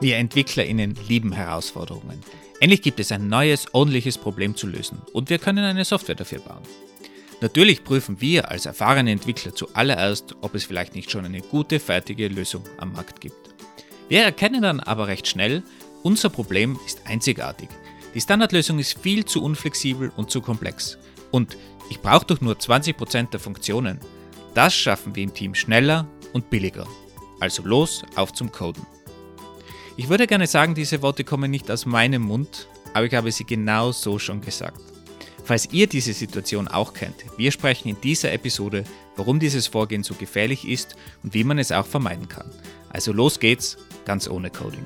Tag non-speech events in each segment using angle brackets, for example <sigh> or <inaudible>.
Wir EntwicklerInnen lieben Herausforderungen. Endlich gibt es ein neues, ordentliches Problem zu lösen und wir können eine Software dafür bauen. Natürlich prüfen wir als erfahrene Entwickler zuallererst, ob es vielleicht nicht schon eine gute, fertige Lösung am Markt gibt. Wir erkennen dann aber recht schnell, unser Problem ist einzigartig. Die Standardlösung ist viel zu unflexibel und zu komplex. Und ich brauche doch nur 20% der Funktionen. Das schaffen wir im Team schneller und billiger. Also los, auf zum Coden. Ich würde gerne sagen, diese Worte kommen nicht aus meinem Mund, aber ich habe sie genau so schon gesagt. Falls ihr diese Situation auch kennt, wir sprechen in dieser Episode, warum dieses Vorgehen so gefährlich ist und wie man es auch vermeiden kann. Also los geht's, ganz ohne Coding.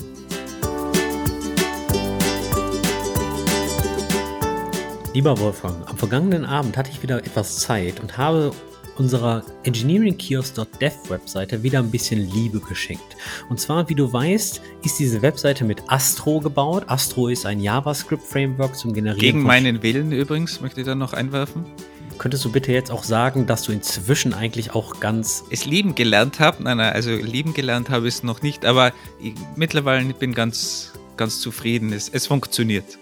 Lieber Wolfgang, am vergangenen Abend hatte ich wieder etwas Zeit und habe unserer engineeringkiosk.dev Webseite wieder ein bisschen Liebe geschenkt. Und zwar, wie du weißt, ist diese Webseite mit Astro gebaut. Astro ist ein JavaScript-Framework zum Generieren. Gegen meinen Willen übrigens, möchte ich da noch einwerfen. Könntest du bitte jetzt auch sagen, dass du inzwischen eigentlich auch ganz. Es lieben gelernt habe? Nein, nein, also lieben gelernt habe ich es noch nicht, aber ich, mittlerweile bin ich ganz, ganz zufrieden. Es, es funktioniert.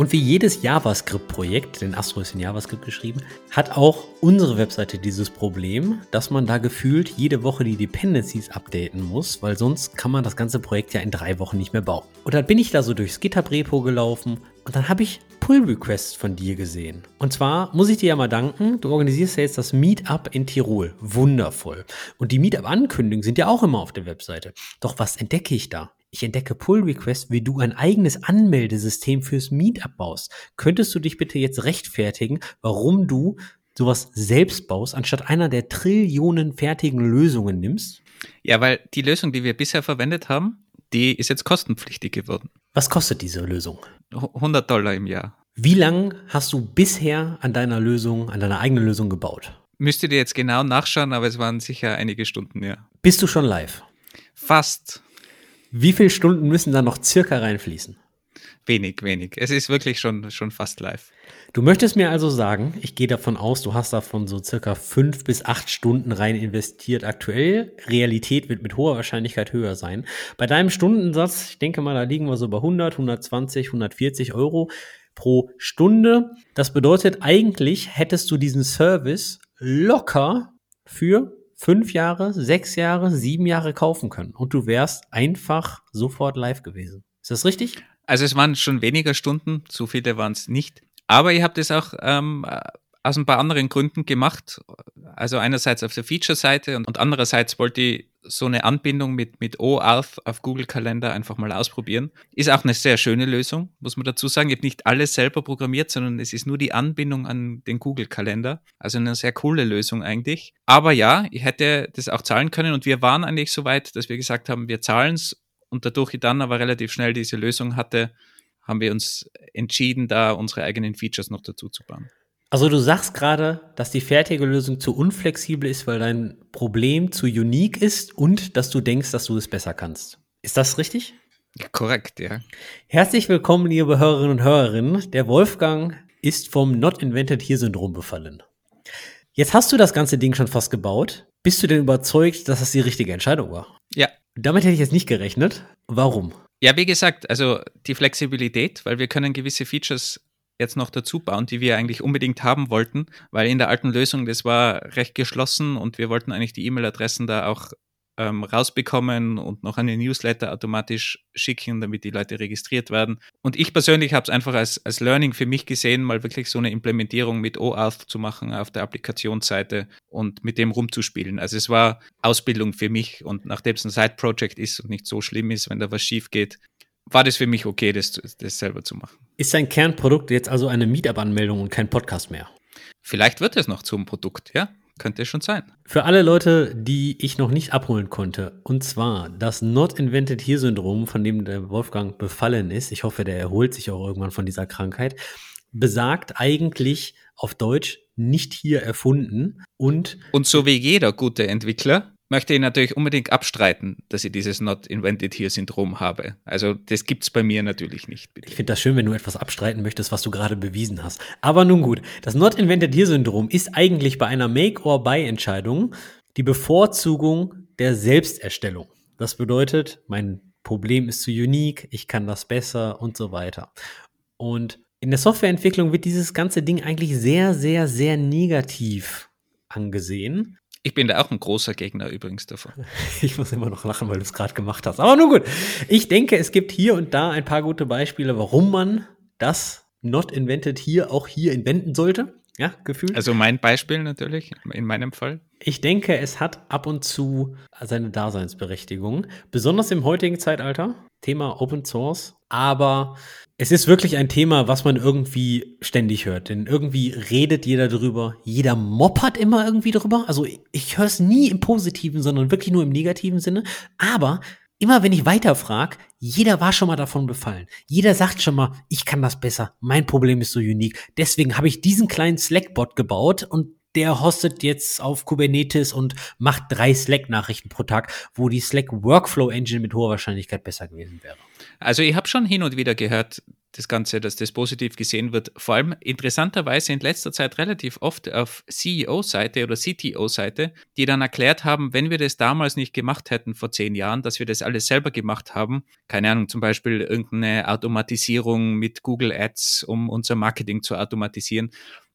Und wie jedes JavaScript-Projekt, denn Astro ist in JavaScript geschrieben, hat auch unsere Webseite dieses Problem, dass man da gefühlt jede Woche die Dependencies updaten muss, weil sonst kann man das ganze Projekt ja in drei Wochen nicht mehr bauen. Und dann bin ich da so durchs GitHub-Repo gelaufen und dann habe ich Pull-Requests von dir gesehen. Und zwar muss ich dir ja mal danken, du organisierst ja jetzt das Meetup in Tirol. Wundervoll. Und die Meetup-Ankündigungen sind ja auch immer auf der Webseite. Doch was entdecke ich da? Ich entdecke Pull Request, wie du ein eigenes Anmeldesystem fürs Meetup baust. Könntest du dich bitte jetzt rechtfertigen, warum du sowas selbst baust, anstatt einer der Trillionen fertigen Lösungen nimmst? Ja, weil die Lösung, die wir bisher verwendet haben, die ist jetzt kostenpflichtig geworden. Was kostet diese Lösung? 100 Dollar im Jahr. Wie lange hast du bisher an deiner Lösung, an deiner eigenen Lösung gebaut? Müsste dir jetzt genau nachschauen, aber es waren sicher einige Stunden, ja. Bist du schon live? Fast. Wie viele Stunden müssen da noch circa reinfließen? Wenig, wenig. Es ist wirklich schon, schon fast live. Du möchtest mir also sagen, ich gehe davon aus, du hast davon so circa fünf bis acht Stunden rein investiert aktuell. Realität wird mit hoher Wahrscheinlichkeit höher sein. Bei deinem Stundensatz, ich denke mal, da liegen wir so bei 100, 120, 140 Euro pro Stunde. Das bedeutet eigentlich, hättest du diesen Service locker für fünf Jahre, sechs Jahre, sieben Jahre kaufen können und du wärst einfach sofort live gewesen. Ist das richtig? Also es waren schon weniger Stunden, so viele waren es nicht. Aber ihr habt es auch ähm, aus ein paar anderen Gründen gemacht. Also einerseits auf der Feature-Seite und andererseits wollte ich so eine Anbindung mit, mit OAuth auf Google Kalender einfach mal ausprobieren. Ist auch eine sehr schöne Lösung, muss man dazu sagen. Ich habe nicht alles selber programmiert, sondern es ist nur die Anbindung an den Google Kalender. Also eine sehr coole Lösung eigentlich. Aber ja, ich hätte das auch zahlen können und wir waren eigentlich so weit, dass wir gesagt haben, wir zahlen es und dadurch ich dann aber relativ schnell diese Lösung hatte, haben wir uns entschieden, da unsere eigenen Features noch dazu zu bauen. Also du sagst gerade, dass die fertige Lösung zu unflexibel ist, weil dein Problem zu unique ist und dass du denkst, dass du es besser kannst. Ist das richtig? Korrekt, ja. Herzlich willkommen, liebe Hörerinnen und Hörerinnen. Der Wolfgang ist vom Not Invented Here Syndrom befallen. Jetzt hast du das ganze Ding schon fast gebaut. Bist du denn überzeugt, dass das die richtige Entscheidung war? Ja. Damit hätte ich jetzt nicht gerechnet. Warum? Ja, wie gesagt, also die Flexibilität, weil wir können gewisse Features jetzt noch dazu bauen, die wir eigentlich unbedingt haben wollten, weil in der alten Lösung, das war recht geschlossen und wir wollten eigentlich die E-Mail-Adressen da auch ähm, rausbekommen und noch eine Newsletter automatisch schicken, damit die Leute registriert werden. Und ich persönlich habe es einfach als, als Learning für mich gesehen, mal wirklich so eine Implementierung mit OAuth zu machen auf der Applikationsseite und mit dem rumzuspielen. Also es war Ausbildung für mich und nachdem es ein Side-Project ist und nicht so schlimm ist, wenn da was schief geht, war das für mich okay, das, das selber zu machen. Ist dein Kernprodukt jetzt also eine Meetup-Anmeldung und kein Podcast mehr? Vielleicht wird es noch zum Produkt, ja? Könnte schon sein. Für alle Leute, die ich noch nicht abholen konnte, und zwar das Not Invented Here Syndrom, von dem der Wolfgang befallen ist, ich hoffe, der erholt sich auch irgendwann von dieser Krankheit, besagt eigentlich auf Deutsch nicht hier erfunden und. Und so wie jeder gute Entwickler möchte ich natürlich unbedingt abstreiten, dass ich dieses Not Invented Here Syndrom habe. Also das gibt es bei mir natürlich nicht. Bitte. Ich finde das schön, wenn du etwas abstreiten möchtest, was du gerade bewiesen hast. Aber nun gut, das Not Invented Here Syndrom ist eigentlich bei einer Make-or-Buy-Entscheidung die Bevorzugung der Selbsterstellung. Das bedeutet, mein Problem ist zu unique, ich kann das besser und so weiter. Und in der Softwareentwicklung wird dieses ganze Ding eigentlich sehr, sehr, sehr negativ angesehen. Ich bin da auch ein großer Gegner übrigens davon. <laughs> Ich muss immer noch lachen, weil du es gerade gemacht hast. Aber nun gut. Ich denke, es gibt hier und da ein paar gute Beispiele, warum man das Not Invented hier auch hier inventen sollte. Ja, gefühlt. Also mein Beispiel natürlich, in meinem Fall. Ich denke, es hat ab und zu seine Daseinsberechtigung, besonders im heutigen Zeitalter. Thema Open Source. Aber es ist wirklich ein Thema, was man irgendwie ständig hört. Denn irgendwie redet jeder drüber. Jeder moppert immer irgendwie drüber. Also ich höre es nie im positiven, sondern wirklich nur im negativen Sinne. Aber immer wenn ich weiterfrage, jeder war schon mal davon befallen. Jeder sagt schon mal, ich kann das besser. Mein Problem ist so unique. Deswegen habe ich diesen kleinen Slack-Bot gebaut und der hostet jetzt auf Kubernetes und macht drei Slack-Nachrichten pro Tag, wo die Slack Workflow Engine mit hoher Wahrscheinlichkeit besser gewesen wäre. Also ich habe schon hin und wieder gehört, das Ganze, dass das positiv gesehen wird. Vor allem interessanterweise in letzter Zeit relativ oft auf CEO-Seite oder CTO-Seite, die dann erklärt haben, wenn wir das damals nicht gemacht hätten vor zehn Jahren, dass wir das alles selber gemacht haben, keine Ahnung, zum Beispiel irgendeine Automatisierung mit Google Ads, um unser Marketing zu automatisieren,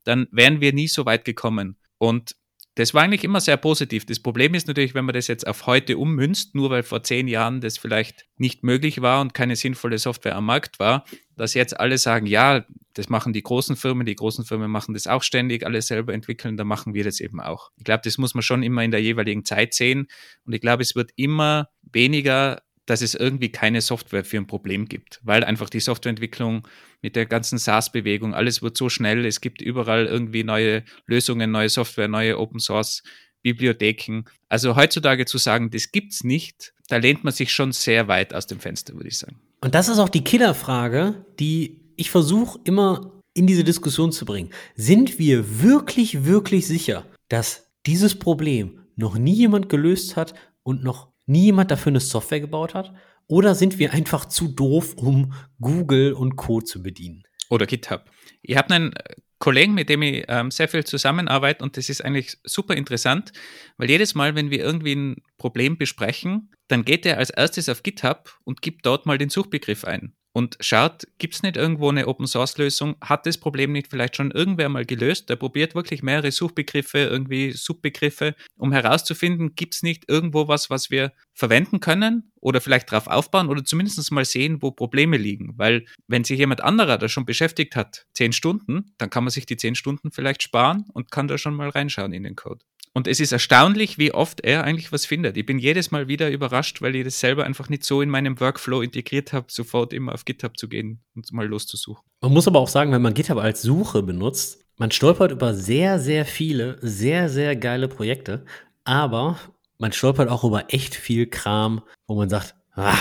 dann wären wir nie so weit gekommen. Und das war eigentlich immer sehr positiv. Das Problem ist natürlich, wenn man das jetzt auf heute ummünzt, nur weil vor zehn Jahren das vielleicht nicht möglich war und keine sinnvolle Software am Markt war, dass jetzt alle sagen, ja, das machen die großen Firmen, die großen Firmen machen das auch ständig, alles selber entwickeln, dann machen wir das eben auch. Ich glaube, das muss man schon immer in der jeweiligen Zeit sehen und ich glaube, es wird immer weniger dass es irgendwie keine Software für ein Problem gibt, weil einfach die Softwareentwicklung mit der ganzen SaaS-Bewegung, alles wird so schnell, es gibt überall irgendwie neue Lösungen, neue Software, neue Open Source Bibliotheken. Also heutzutage zu sagen, das gibt's nicht, da lehnt man sich schon sehr weit aus dem Fenster, würde ich sagen. Und das ist auch die Killerfrage, die ich versuche immer in diese Diskussion zu bringen. Sind wir wirklich, wirklich sicher, dass dieses Problem noch nie jemand gelöst hat und noch nie jemand dafür eine Software gebaut hat? Oder sind wir einfach zu doof, um Google und Co. zu bedienen? Oder GitHub. Ich habe einen Kollegen, mit dem ich ähm, sehr viel zusammenarbeite und das ist eigentlich super interessant, weil jedes Mal, wenn wir irgendwie ein Problem besprechen, dann geht er als erstes auf GitHub und gibt dort mal den Suchbegriff ein und schaut, gibt es nicht irgendwo eine Open-Source-Lösung? Hat das Problem nicht vielleicht schon irgendwer mal gelöst? Der probiert wirklich mehrere Suchbegriffe, irgendwie Subbegriffe, um herauszufinden, gibt es nicht irgendwo was, was wir verwenden können oder vielleicht darauf aufbauen oder zumindest mal sehen, wo Probleme liegen. Weil wenn sich jemand anderer da schon beschäftigt hat, zehn Stunden, dann kann man sich die zehn Stunden vielleicht sparen und kann da schon mal reinschauen in den Code. Und es ist erstaunlich, wie oft er eigentlich was findet. Ich bin jedes Mal wieder überrascht, weil ich das selber einfach nicht so in meinem Workflow integriert habe, sofort immer auf GitHub zu gehen und mal loszusuchen. Man muss aber auch sagen, wenn man GitHub als Suche benutzt, man stolpert über sehr, sehr viele, sehr, sehr geile Projekte, aber man stolpert auch über echt viel Kram, wo man sagt, ah,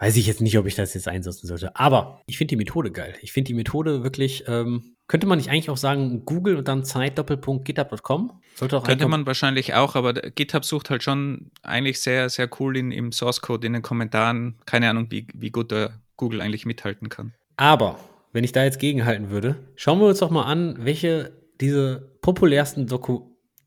weiß ich jetzt nicht, ob ich das jetzt einsetzen sollte. Aber ich finde die Methode geil. Ich finde die Methode wirklich, ähm, könnte man nicht eigentlich auch sagen, Google und dann Zeit Doppelpunkt GitHub.com? Könnte man wahrscheinlich auch, aber GitHub sucht halt schon eigentlich sehr, sehr cool in, im Source Code, in den Kommentaren. Keine Ahnung, wie, wie gut der Google eigentlich mithalten kann. Aber, wenn ich da jetzt gegenhalten würde, schauen wir uns doch mal an, welche diese populärsten Doku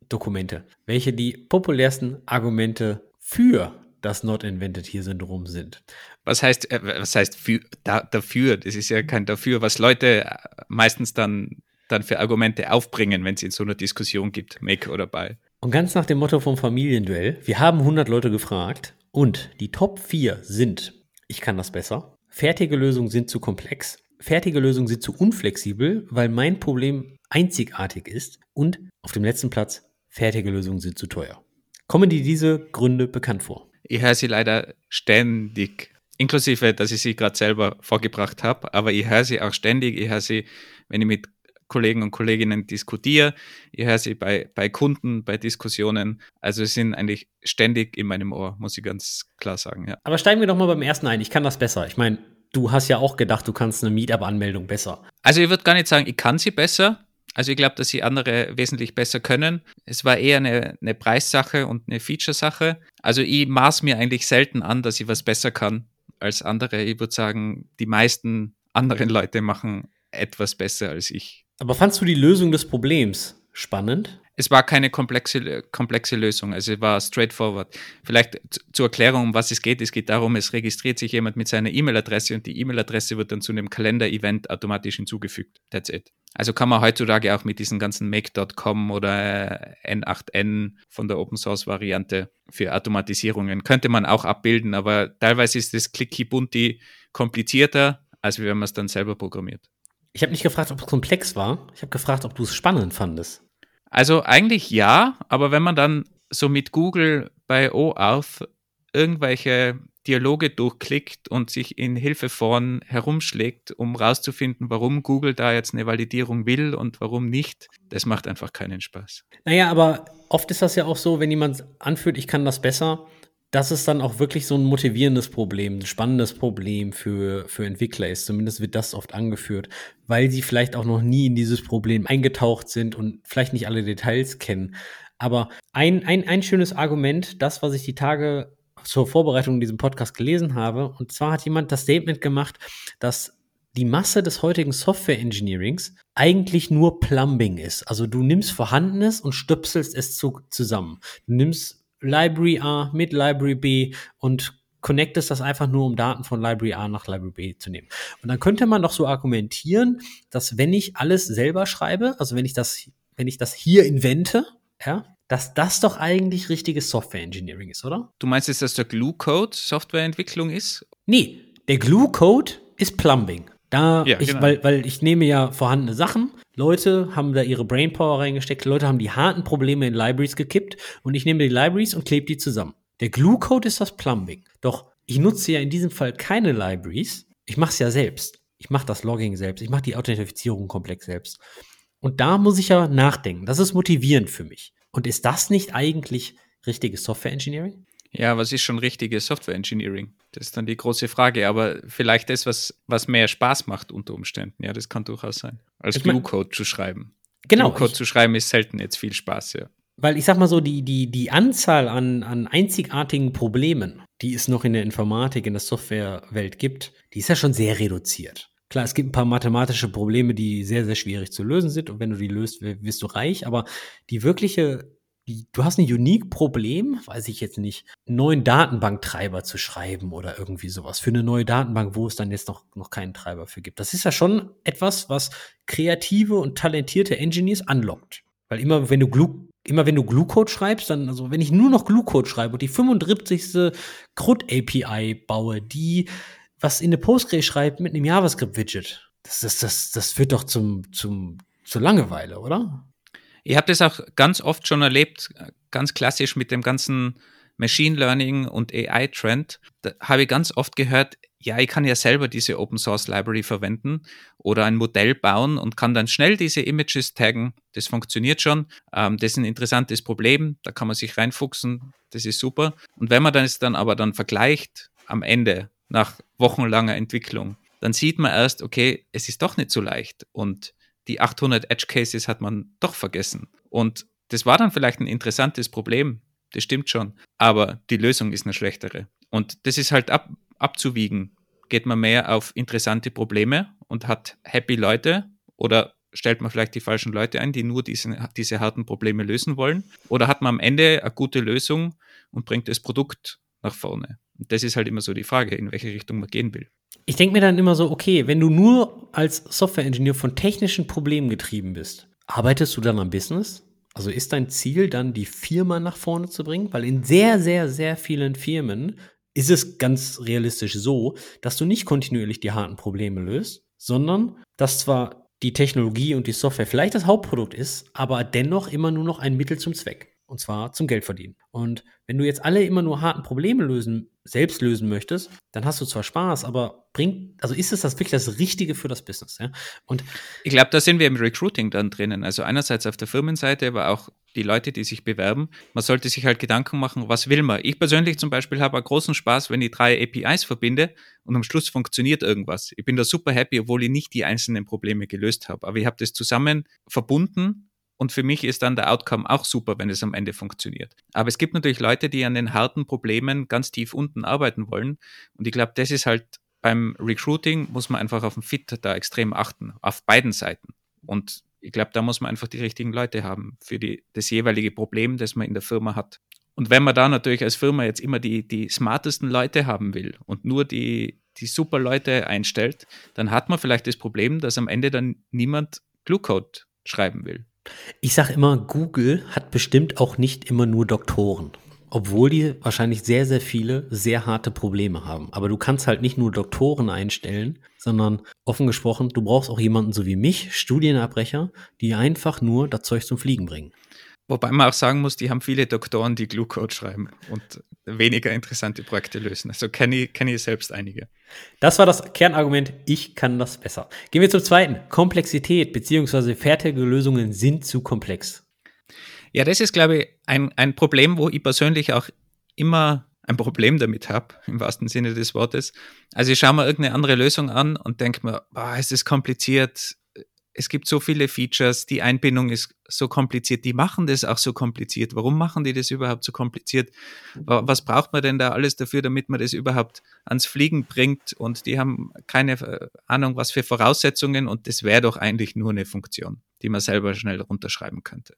Dokumente, welche die populärsten Argumente für das Not Invented Here Syndrom sind. Was heißt, äh, was heißt für, da, dafür? Das ist ja kein dafür, was Leute äh, meistens dann, dann für Argumente aufbringen, wenn es in so einer Diskussion gibt, make oder buy. Und ganz nach dem Motto vom Familienduell, wir haben 100 Leute gefragt und die Top 4 sind, ich kann das besser, fertige Lösungen sind zu komplex, fertige Lösungen sind zu unflexibel, weil mein Problem einzigartig ist und auf dem letzten Platz, fertige Lösungen sind zu teuer. Kommen dir diese Gründe bekannt vor? Ich höre sie leider ständig, inklusive, dass ich sie gerade selber vorgebracht habe, aber ich höre sie auch ständig. Ich höre sie, wenn ich mit Kollegen und Kolleginnen diskutiere. Ich höre sie bei, bei Kunden, bei Diskussionen. Also sie sind eigentlich ständig in meinem Ohr, muss ich ganz klar sagen. Ja. Aber steigen wir doch mal beim ersten ein. Ich kann das besser. Ich meine, du hast ja auch gedacht, du kannst eine Meetup-Anmeldung besser. Also ich würde gar nicht sagen, ich kann sie besser. Also ich glaube, dass sie andere wesentlich besser können. Es war eher eine, eine Preissache und eine Feature-Sache. Also ich maß mir eigentlich selten an, dass ich was besser kann als andere. Ich würde sagen, die meisten anderen Leute machen etwas besser als ich. Aber fandst du die Lösung des Problems spannend? Es war keine komplexe, komplexe Lösung, also es war straightforward. Vielleicht zur Erklärung, um was es geht. Es geht darum, es registriert sich jemand mit seiner E-Mail-Adresse und die E-Mail-Adresse wird dann zu einem Kalender-Event automatisch hinzugefügt. That's it. Also kann man heutzutage auch mit diesen ganzen Make.com oder N8N von der Open Source Variante für Automatisierungen könnte man auch abbilden, aber teilweise ist das Clicky Bunti komplizierter, als wenn man es dann selber programmiert. Ich habe nicht gefragt, ob es komplex war. Ich habe gefragt, ob du es spannend fandest. Also eigentlich ja, aber wenn man dann so mit Google bei OAuth irgendwelche Dialoge durchklickt und sich in Hilfeforen herumschlägt, um rauszufinden, warum Google da jetzt eine Validierung will und warum nicht, das macht einfach keinen Spaß. Naja, aber oft ist das ja auch so, wenn jemand anführt, ich kann das besser, dass es dann auch wirklich so ein motivierendes Problem, ein spannendes Problem für, für Entwickler ist. Zumindest wird das oft angeführt, weil sie vielleicht auch noch nie in dieses Problem eingetaucht sind und vielleicht nicht alle Details kennen. Aber ein, ein, ein schönes Argument, das, was ich die Tage zur Vorbereitung in diesem Podcast gelesen habe, und zwar hat jemand das Statement gemacht, dass die Masse des heutigen Software Engineerings eigentlich nur Plumbing ist. Also du nimmst Vorhandenes und stöpselst es zu, zusammen. Du nimmst Library A mit Library B und connectest das einfach nur, um Daten von Library A nach Library B zu nehmen. Und dann könnte man doch so argumentieren, dass wenn ich alles selber schreibe, also wenn ich das, wenn ich das hier invente, ja, dass das doch eigentlich richtiges Software Engineering ist, oder? Du meinst jetzt, dass der Glue-Code Softwareentwicklung ist? Nee, der Glue-Code ist Plumbing. Da, ja, ich, genau. weil, weil ich nehme ja vorhandene Sachen. Leute haben da ihre Brainpower reingesteckt. Leute haben die harten Probleme in Libraries gekippt. Und ich nehme die Libraries und klebe die zusammen. Der Glue-Code ist das Plumbing. Doch ich nutze ja in diesem Fall keine Libraries. Ich mache es ja selbst. Ich mache das Logging selbst. Ich mache die Authentifizierung komplex selbst. Und da muss ich ja nachdenken. Das ist motivierend für mich. Und ist das nicht eigentlich richtiges Software Engineering? Ja, was ist schon richtiges Software Engineering? Das ist dann die große Frage. Aber vielleicht das, was, was mehr Spaß macht unter Umständen. Ja, das kann durchaus sein. Als Glue-Code zu schreiben. Genau. Glue-Code zu schreiben ist selten jetzt viel Spaß, ja. Weil ich sag mal so, die, die, die Anzahl an, an einzigartigen Problemen, die es noch in der Informatik, in der Softwarewelt gibt, die ist ja schon sehr reduziert. Klar, es gibt ein paar mathematische Probleme, die sehr, sehr schwierig zu lösen sind. Und wenn du die löst, wirst du reich. Aber die wirkliche du hast ein Unique-Problem, weiß ich jetzt nicht, einen neuen Datenbanktreiber zu schreiben oder irgendwie sowas für eine neue Datenbank, wo es dann jetzt noch, noch keinen Treiber für gibt. Das ist ja schon etwas, was kreative und talentierte Engineers anlockt. Weil immer, wenn du Glue, immer wenn du Glue-Code schreibst, dann, also wenn ich nur noch Glue-Code schreibe und die 35. CRUD-API baue, die was in eine Postgres schreibt mit einem JavaScript-Widget, das, das, das, das führt doch zum, zum, zur Langeweile, oder? Ich habe das auch ganz oft schon erlebt, ganz klassisch mit dem ganzen Machine Learning und AI-Trend. Da habe ich ganz oft gehört, ja, ich kann ja selber diese Open Source Library verwenden oder ein Modell bauen und kann dann schnell diese Images taggen. Das funktioniert schon. Ähm, das ist ein interessantes Problem. Da kann man sich reinfuchsen. Das ist super. Und wenn man das dann aber dann vergleicht am Ende nach wochenlanger Entwicklung, dann sieht man erst, okay, es ist doch nicht so leicht. Und die 800 Edge Cases hat man doch vergessen. Und das war dann vielleicht ein interessantes Problem, das stimmt schon, aber die Lösung ist eine schlechtere. Und das ist halt ab, abzuwiegen. Geht man mehr auf interessante Probleme und hat happy Leute oder stellt man vielleicht die falschen Leute ein, die nur diese, diese harten Probleme lösen wollen? Oder hat man am Ende eine gute Lösung und bringt das Produkt nach vorne? Und das ist halt immer so die Frage, in welche Richtung man gehen will ich denke mir dann immer so, okay, wenn du nur als Software-Ingenieur von technischen Problemen getrieben bist, arbeitest du dann am Business? Also ist dein Ziel dann, die Firma nach vorne zu bringen? Weil in sehr, sehr, sehr vielen Firmen ist es ganz realistisch so, dass du nicht kontinuierlich die harten Probleme löst, sondern dass zwar die Technologie und die Software vielleicht das Hauptprodukt ist, aber dennoch immer nur noch ein Mittel zum Zweck. Und zwar zum Geld verdienen. Und wenn du jetzt alle immer nur harten Probleme lösen, selbst lösen möchtest, dann hast du zwar Spaß, aber bringt, also ist es das wirklich das Richtige für das Business? Ja? Und ich glaube, da sind wir im Recruiting dann drinnen. Also einerseits auf der Firmenseite, aber auch die Leute, die sich bewerben. Man sollte sich halt Gedanken machen, was will man? Ich persönlich zum Beispiel habe einen großen Spaß, wenn ich drei APIs verbinde und am Schluss funktioniert irgendwas. Ich bin da super happy, obwohl ich nicht die einzelnen Probleme gelöst habe. Aber ich habe das zusammen verbunden und für mich ist dann der Outcome auch super, wenn es am Ende funktioniert. Aber es gibt natürlich Leute, die an den harten Problemen ganz tief unten arbeiten wollen. Und ich glaube, das ist halt beim Recruiting, muss man einfach auf den Fit da extrem achten, auf beiden Seiten. Und Ich glaube, da muss man einfach die richtigen Leute haben für die, das jeweilige Problem, das man in der Firma hat. Und wenn man da natürlich als Firma jetzt immer die, die smartesten Leute haben will und nur die, die super Leute einstellt, dann hat man vielleicht das Problem, dass am Ende dann niemand Glue-Code schreiben will. Ich sage immer, Google hat bestimmt auch nicht immer nur Doktoren. Obwohl die wahrscheinlich sehr, sehr viele sehr harte Probleme haben. Aber du kannst halt nicht nur Doktoren einstellen, sondern offen gesprochen, du brauchst auch jemanden so wie mich, Studienabbrecher, die einfach nur das Zeug zum Fliegen bringen. Wobei man auch sagen muss, die haben viele Doktoren, die Glue-Code schreiben und weniger interessante Projekte lösen. Also kenne ich, kenn ich selbst einige. Das war das Kernargument, ich kann das besser. Gehen wir zum zweiten. Komplexität bzw. fertige Lösungen sind zu komplex. Ja, das ist, glaube ich, ein, ein Problem, wo ich persönlich auch immer ein Problem damit habe, im wahrsten Sinne des Wortes. Also ich schaue mir irgendeine andere Lösung an und denke mir, boah, es ist kompliziert, es gibt so viele Features, die Einbindung ist so kompliziert, die machen das auch so kompliziert. Warum machen die das überhaupt so kompliziert? Was braucht man denn da alles dafür, damit man das überhaupt ans Fliegen bringt? Und die haben keine äh, Ahnung, was für Voraussetzungen und das wäre doch eigentlich nur eine Funktion, die man selber schnell runterschreiben könnte.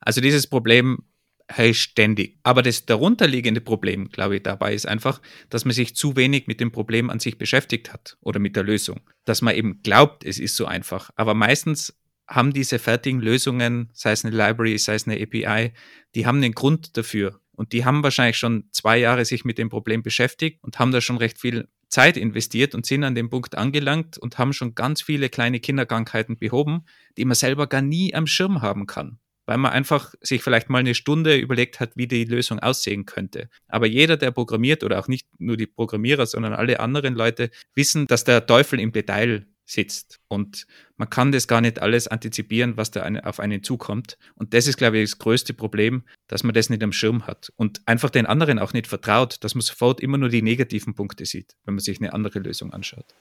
Also dieses Problem hey, ständig. Aber das darunterliegende Problem, glaube ich, dabei ist einfach, dass man sich zu wenig mit dem Problem an sich beschäftigt hat oder mit der Lösung. Dass man eben glaubt, es ist so einfach. Aber meistens haben diese fertigen Lösungen, sei es eine Library, sei es eine API, die haben einen Grund dafür. Und die haben wahrscheinlich schon zwei Jahre sich mit dem Problem beschäftigt und haben da schon recht viel Zeit investiert und sind an dem Punkt angelangt und haben schon ganz viele kleine Kinderkrankheiten behoben, die man selber gar nie am Schirm haben kann weil man einfach sich vielleicht mal eine Stunde überlegt hat, wie die Lösung aussehen könnte. Aber jeder, der programmiert oder auch nicht nur die Programmierer, sondern alle anderen Leute wissen, dass der Teufel im Detail sitzt. Und man kann das gar nicht alles antizipieren, was da auf einen zukommt. Und das ist, glaube ich, das größte Problem, dass man das nicht am Schirm hat und einfach den anderen auch nicht vertraut, dass man sofort immer nur die negativen Punkte sieht, wenn man sich eine andere Lösung anschaut.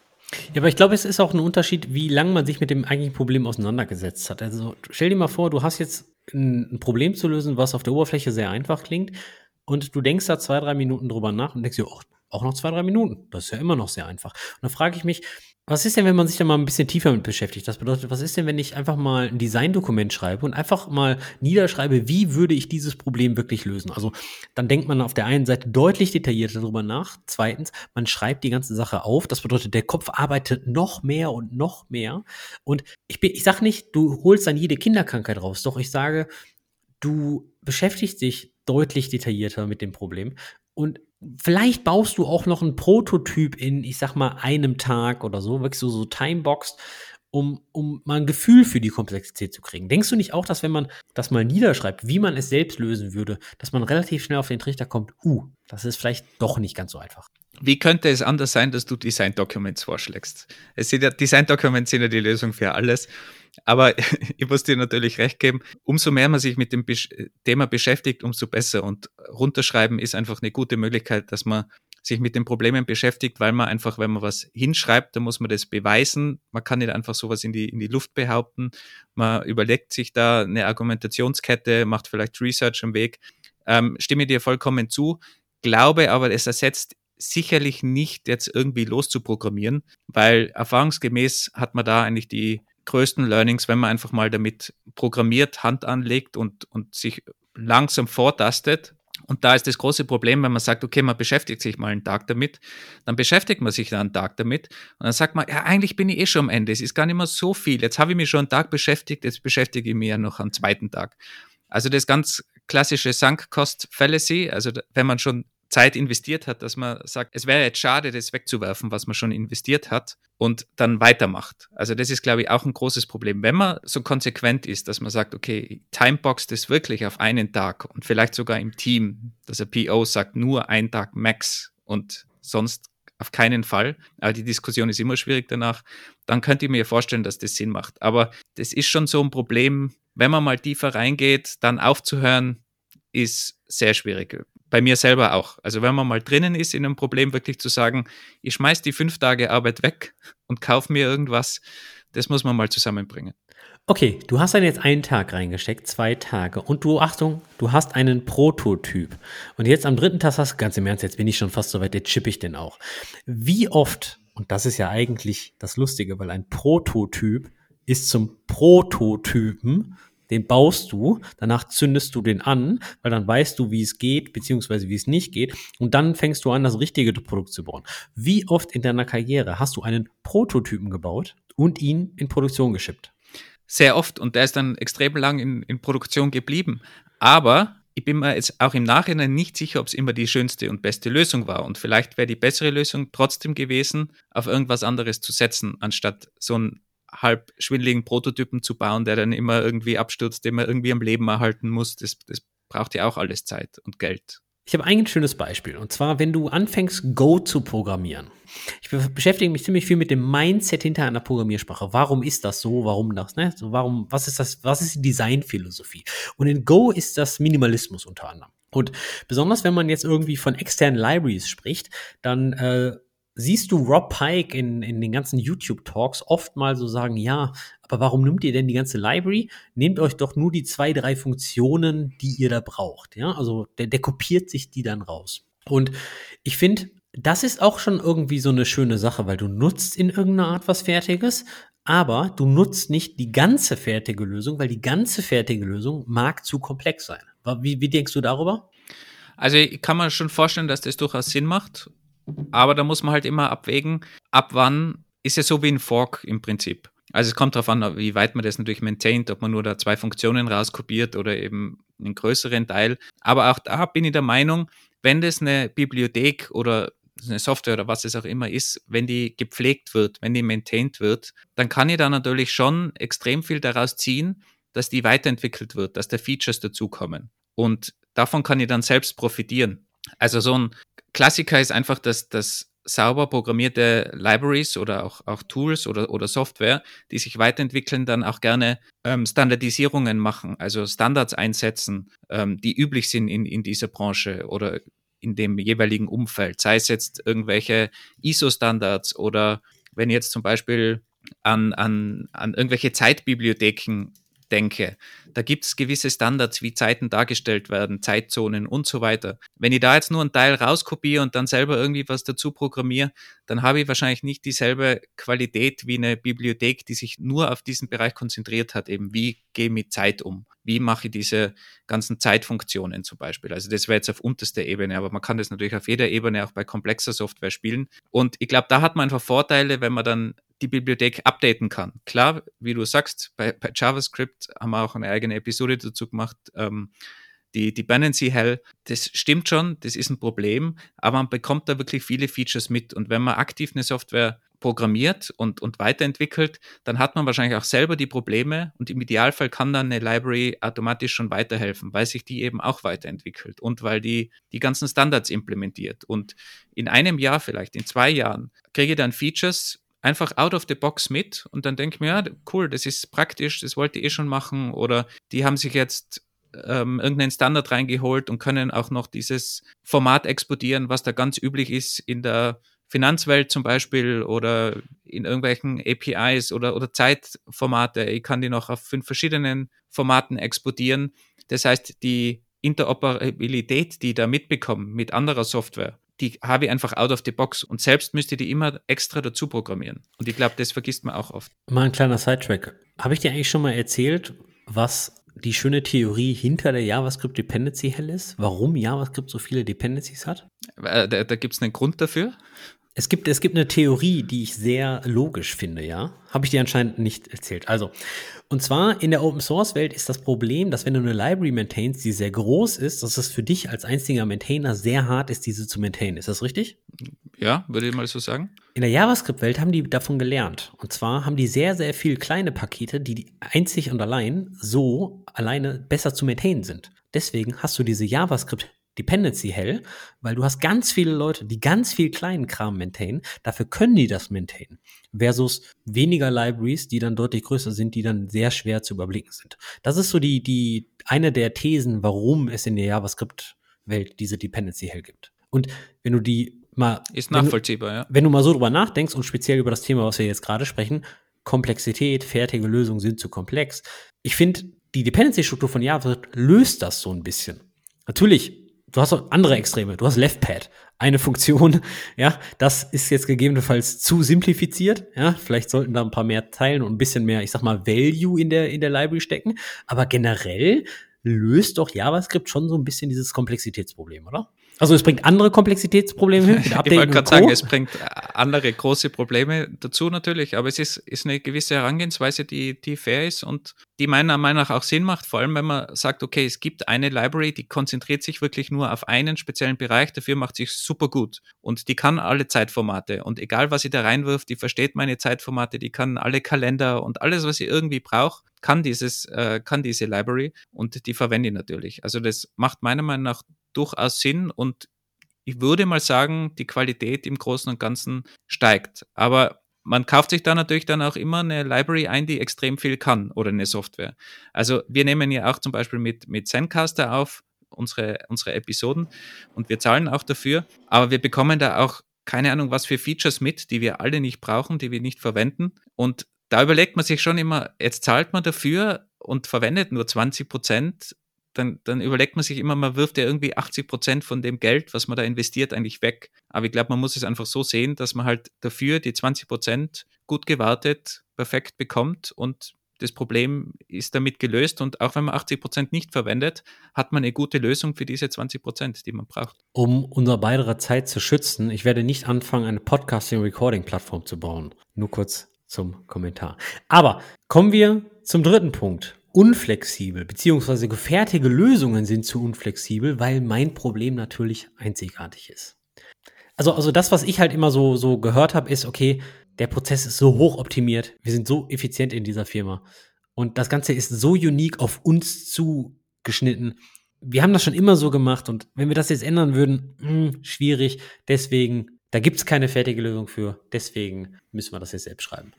Ja, aber ich glaube, es ist auch ein Unterschied, wie lange man sich mit dem eigentlichen Problem auseinandergesetzt hat. Also stell dir mal vor, du hast jetzt ein Problem zu lösen, was auf der Oberfläche sehr einfach klingt. Und du denkst da zwei, drei Minuten drüber nach und denkst dir, oh, auch noch zwei, drei Minuten. Das ist ja immer noch sehr einfach. Und dann frage ich mich, was ist denn, wenn man sich da mal ein bisschen tiefer mit beschäftigt? Das bedeutet, was ist denn, wenn ich einfach mal ein Designdokument schreibe und einfach mal niederschreibe, wie würde ich dieses Problem wirklich lösen? Also dann denkt man auf der einen Seite deutlich detaillierter darüber nach. Zweitens, man schreibt die ganze Sache auf. Das bedeutet, der Kopf arbeitet noch mehr und noch mehr. Und ich, ich sage nicht, du holst dann jede Kinderkrankheit raus. Doch ich sage, du beschäftigst dich deutlich detaillierter mit dem Problem und vielleicht baust du auch noch einen Prototyp in, ich sag mal, einem Tag oder so, wirklich so, so timeboxed, um, um mal ein Gefühl für die Komplexität zu kriegen. Denkst du nicht auch, dass wenn man das mal niederschreibt, wie man es selbst lösen würde, dass man relativ schnell auf den Trichter kommt, uh, das ist vielleicht doch nicht ganz so einfach? Wie könnte es anders sein, dass du Design Documents vorschlägst? Es sind ja, Design Documents sind ja die Lösung für alles. Aber <laughs> ich muss dir natürlich recht geben, umso mehr man sich mit dem Thema beschäftigt, umso besser. Und runterschreiben ist einfach eine gute Möglichkeit, dass man sich mit den Problemen beschäftigt, weil man einfach, wenn man was hinschreibt, dann muss man das beweisen. Man kann nicht einfach sowas in die, in die Luft behaupten. Man überlegt sich da eine Argumentationskette, macht vielleicht Research am Weg. Ähm, stimme dir vollkommen zu, glaube aber, es ersetzt sicherlich nicht jetzt irgendwie loszuprogrammieren, weil erfahrungsgemäß hat man da eigentlich die größten Learnings, wenn man einfach mal damit programmiert, Hand anlegt und, und sich langsam vortastet. Und da ist das große Problem, wenn man sagt, okay, man beschäftigt sich mal einen Tag damit, dann beschäftigt man sich einen Tag damit und dann sagt man, ja, eigentlich bin ich eh schon am Ende, es ist gar nicht mehr so viel. Jetzt habe ich mich schon einen Tag beschäftigt, jetzt beschäftige ich mich ja noch am zweiten Tag. Also das ganz klassische Sunk Cost Fallacy, also wenn man schon Zeit investiert hat, dass man sagt, es wäre jetzt schade, das wegzuwerfen, was man schon investiert hat und dann weitermacht. Also das ist, glaube ich, auch ein großes Problem. Wenn man so konsequent ist, dass man sagt, okay, timeboxt das wirklich auf einen Tag und vielleicht sogar im Team, dass der PO sagt, nur ein Tag max und sonst auf keinen Fall. Aber die Diskussion ist immer schwierig danach. Dann könnt ihr mir vorstellen, dass das Sinn macht. Aber das ist schon so ein Problem, wenn man mal tiefer reingeht, dann aufzuhören, ist sehr schwierig bei mir selber auch. Also wenn man mal drinnen ist in einem Problem, wirklich zu sagen, ich schmeiß die fünf Tage Arbeit weg und kaufe mir irgendwas, das muss man mal zusammenbringen. Okay, du hast dann jetzt einen Tag reingesteckt, zwei Tage und du, Achtung, du hast einen Prototyp. Und jetzt am dritten Tag hast du, ganz im Ernst, jetzt bin ich schon fast so weit, jetzt chippe ich den auch. Wie oft, und das ist ja eigentlich das Lustige, weil ein Prototyp ist zum Prototypen. Den baust du, danach zündest du den an, weil dann weißt du, wie es geht, beziehungsweise wie es nicht geht. Und dann fängst du an, das richtige Produkt zu bauen. Wie oft in deiner Karriere hast du einen Prototypen gebaut und ihn in Produktion geschippt? Sehr oft und der ist dann extrem lang in, in Produktion geblieben. Aber ich bin mir jetzt auch im Nachhinein nicht sicher, ob es immer die schönste und beste Lösung war. Und vielleicht wäre die bessere Lösung trotzdem gewesen, auf irgendwas anderes zu setzen, anstatt so einen halb schwindeligen Prototypen zu bauen, der dann immer irgendwie abstürzt, den man irgendwie am Leben erhalten muss. Das, das braucht ja auch alles Zeit und Geld. Ich habe ein schönes Beispiel. Und zwar, wenn du anfängst, Go zu programmieren. Ich beschäftige mich ziemlich viel mit dem Mindset hinter einer Programmiersprache. Warum ist das so? Warum das? Ne? So, warum, was ist das? Was ist die Designphilosophie? Und in Go ist das Minimalismus unter anderem. Und besonders wenn man jetzt irgendwie von externen Libraries spricht, dann äh, siehst du Rob Pike in, in den ganzen YouTube-Talks oft mal so sagen, ja, aber warum nimmt ihr denn die ganze Library? Nehmt euch doch nur die zwei, drei Funktionen, die ihr da braucht. Ja, also der, der kopiert sich die dann raus. Und ich finde, das ist auch schon irgendwie so eine schöne Sache, weil du nutzt in irgendeiner Art was Fertiges, aber du nutzt nicht die ganze fertige Lösung, weil die ganze fertige Lösung mag zu komplex sein. Wie, wie denkst du darüber? Also ich kann mir schon vorstellen, dass das durchaus Sinn macht. Aber da muss man halt immer abwägen, ab wann ist ja so wie ein Fork im Prinzip. Also es kommt darauf an, wie weit man das natürlich maintaint, ob man nur da zwei Funktionen rauskopiert oder eben einen größeren Teil. Aber auch da bin ich der Meinung, wenn das eine Bibliothek oder eine Software oder was es auch immer ist, wenn die gepflegt wird, wenn die maintained wird, dann kann ich da natürlich schon extrem viel daraus ziehen, dass die weiterentwickelt wird, dass da Features dazukommen. Und davon kann ich dann selbst profitieren. Also so ein Klassiker ist einfach, dass, dass sauber programmierte Libraries oder auch, auch Tools oder, oder Software, die sich weiterentwickeln, dann auch gerne ähm, Standardisierungen machen, also Standards einsetzen, ähm, die üblich sind in, in dieser Branche oder in dem jeweiligen Umfeld, sei es jetzt irgendwelche ISO-Standards oder wenn jetzt zum Beispiel an, an, an irgendwelche Zeitbibliotheken denke, da gibt es gewisse Standards, wie Zeiten dargestellt werden, Zeitzonen und so weiter. Wenn ich da jetzt nur einen Teil rauskopiere und dann selber irgendwie was dazu programmiere, dann habe ich wahrscheinlich nicht dieselbe Qualität wie eine Bibliothek, die sich nur auf diesen Bereich konzentriert hat, eben wie gehe ich mit Zeit um, wie mache ich diese ganzen Zeitfunktionen zum Beispiel. Also das wäre jetzt auf unterster Ebene, aber man kann das natürlich auf jeder Ebene auch bei komplexer Software spielen. Und ich glaube, da hat man einfach Vorteile, wenn man dann die Bibliothek updaten kann. Klar, wie du sagst, bei, bei JavaScript haben wir auch eine eigene Episode dazu gemacht. Ähm, die Dependency Hell, das stimmt schon, das ist ein Problem, aber man bekommt da wirklich viele Features mit. Und wenn man aktiv eine Software programmiert und, und weiterentwickelt, dann hat man wahrscheinlich auch selber die Probleme und im Idealfall kann dann eine Library automatisch schon weiterhelfen, weil sich die eben auch weiterentwickelt und weil die die ganzen Standards implementiert. Und in einem Jahr vielleicht, in zwei Jahren, kriege ich dann Features, einfach out of the box mit und dann denke ich mir, ja, cool, das ist praktisch, das wollte ich eh schon machen oder die haben sich jetzt ähm, irgendeinen Standard reingeholt und können auch noch dieses Format exportieren, was da ganz üblich ist in der Finanzwelt zum Beispiel oder in irgendwelchen APIs oder, oder Zeitformate. Ich kann die noch auf fünf verschiedenen Formaten exportieren. Das heißt, die Interoperabilität, die da mitbekomme mit anderer Software, die habe ich einfach out of the box und selbst müsste die immer extra dazu programmieren. Und ich glaube, das vergisst man auch oft. Mal ein kleiner Sidetrack. Habe ich dir eigentlich schon mal erzählt, was die schöne Theorie hinter der JavaScript Dependency Hell ist? Warum JavaScript so viele Dependencies hat? Äh, da, da gibt es einen Grund dafür. Es gibt, es gibt eine Theorie, die ich sehr logisch finde, ja. Habe ich dir anscheinend nicht erzählt. Also, und zwar in der Open Source Welt ist das Problem, dass wenn du eine Library maintainst, die sehr groß ist, dass es für dich als einziger Maintainer sehr hart ist, diese zu maintainen. Ist das richtig? Ja, würde ich mal so sagen. In der JavaScript-Welt haben die davon gelernt. Und zwar haben die sehr, sehr viel kleine Pakete, die einzig und allein so alleine besser zu maintainen sind. Deswegen hast du diese JavaScript Dependency Hell, weil du hast ganz viele Leute, die ganz viel kleinen Kram maintainen. Dafür können die das maintainen. Versus weniger Libraries, die dann deutlich größer sind, die dann sehr schwer zu überblicken sind. Das ist so die, die, eine der Thesen, warum es in der JavaScript-Welt diese Dependency Hell gibt. Und wenn du die mal. Ist nachvollziehbar, wenn du, ja. Wenn du mal so drüber nachdenkst und speziell über das Thema, was wir jetzt gerade sprechen, Komplexität, fertige Lösungen sind zu komplex. Ich finde, die Dependency-Struktur von JavaScript löst das so ein bisschen. Natürlich du hast auch andere Extreme. Du hast LeftPad, eine Funktion. <laughs> Ja, das ist jetzt gegebenenfalls zu simplifiziert. Ja, vielleicht sollten da ein paar mehr Teilen und ein bisschen mehr, ich sag mal, Value in der, in der Library stecken. Aber generell löst doch JavaScript schon so ein bisschen dieses Komplexitätsproblem, oder? Also es bringt andere Komplexitätsprobleme hin. <laughs> ich wollte gerade sagen, es bringt andere große Probleme dazu natürlich, aber es ist, ist eine gewisse Herangehensweise, die, die fair ist und die meiner Meinung nach auch Sinn macht, vor allem wenn man sagt, okay, es gibt eine Library, die konzentriert sich wirklich nur auf einen speziellen Bereich, dafür macht sich super gut und die kann alle Zeitformate und egal was sie da reinwirft, die versteht meine Zeitformate, die kann alle Kalender und alles, was sie irgendwie braucht, kann dieses, äh, kann diese Library und die verwende ich natürlich. Also das macht meiner Meinung nach durchaus Sinn und ich würde mal sagen, die Qualität im Großen und Ganzen steigt. Aber man kauft sich da natürlich dann auch immer eine Library ein, die extrem viel kann oder eine Software. Also wir nehmen ja auch zum Beispiel mit, mit Zencaster auf unsere, unsere Episoden und wir zahlen auch dafür, aber wir bekommen da auch keine Ahnung, was für Features mit, die wir alle nicht brauchen, die wir nicht verwenden. Und da überlegt man sich schon immer, jetzt zahlt man dafür und verwendet nur 20 Prozent dann, dann überlegt man sich immer, man wirft ja irgendwie 80 Prozent von dem Geld, was man da investiert, eigentlich weg. Aber ich glaube, man muss es einfach so sehen, dass man halt dafür die 20 Prozent gut gewartet, perfekt bekommt und das Problem ist damit gelöst und auch wenn man 80 Prozent nicht verwendet, hat man eine gute Lösung für diese 20 Prozent, die man braucht. Um unser beiderer Zeit zu schützen, ich werde nicht anfangen, eine Podcasting-Recording-Plattform zu bauen. Nur kurz zum Kommentar. Aber kommen wir zum dritten Punkt unflexibel, beziehungsweise gefertige Lösungen sind zu unflexibel, weil mein Problem natürlich einzigartig ist. Also, also das, was ich halt immer so, so gehört habe, ist, okay, der Prozess ist so hoch optimiert, wir sind so effizient in dieser Firma und das Ganze ist so unique auf uns zugeschnitten. Wir haben das schon immer so gemacht und wenn wir das jetzt ändern würden, mh, hm, schwierig. Deswegen, da gibt es keine fertige Lösung für. Deswegen müssen wir das jetzt selbst schreiben.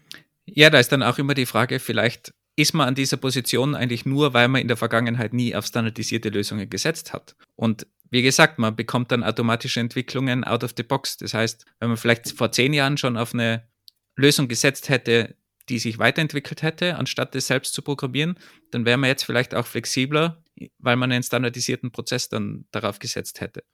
Ja, da ist dann auch immer die Frage, vielleicht ist man an dieser Position eigentlich nur, weil man in der Vergangenheit nie auf standardisierte Lösungen gesetzt hat. Und wie gesagt, man bekommt dann automatische Entwicklungen out of the box. Das heißt, wenn man vielleicht vor zehn Jahren schon auf eine Lösung gesetzt hätte, die sich weiterentwickelt hätte, anstatt es selbst zu programmieren, dann wäre man jetzt vielleicht auch flexibler, weil man einen standardisierten Prozess dann darauf gesetzt hätte.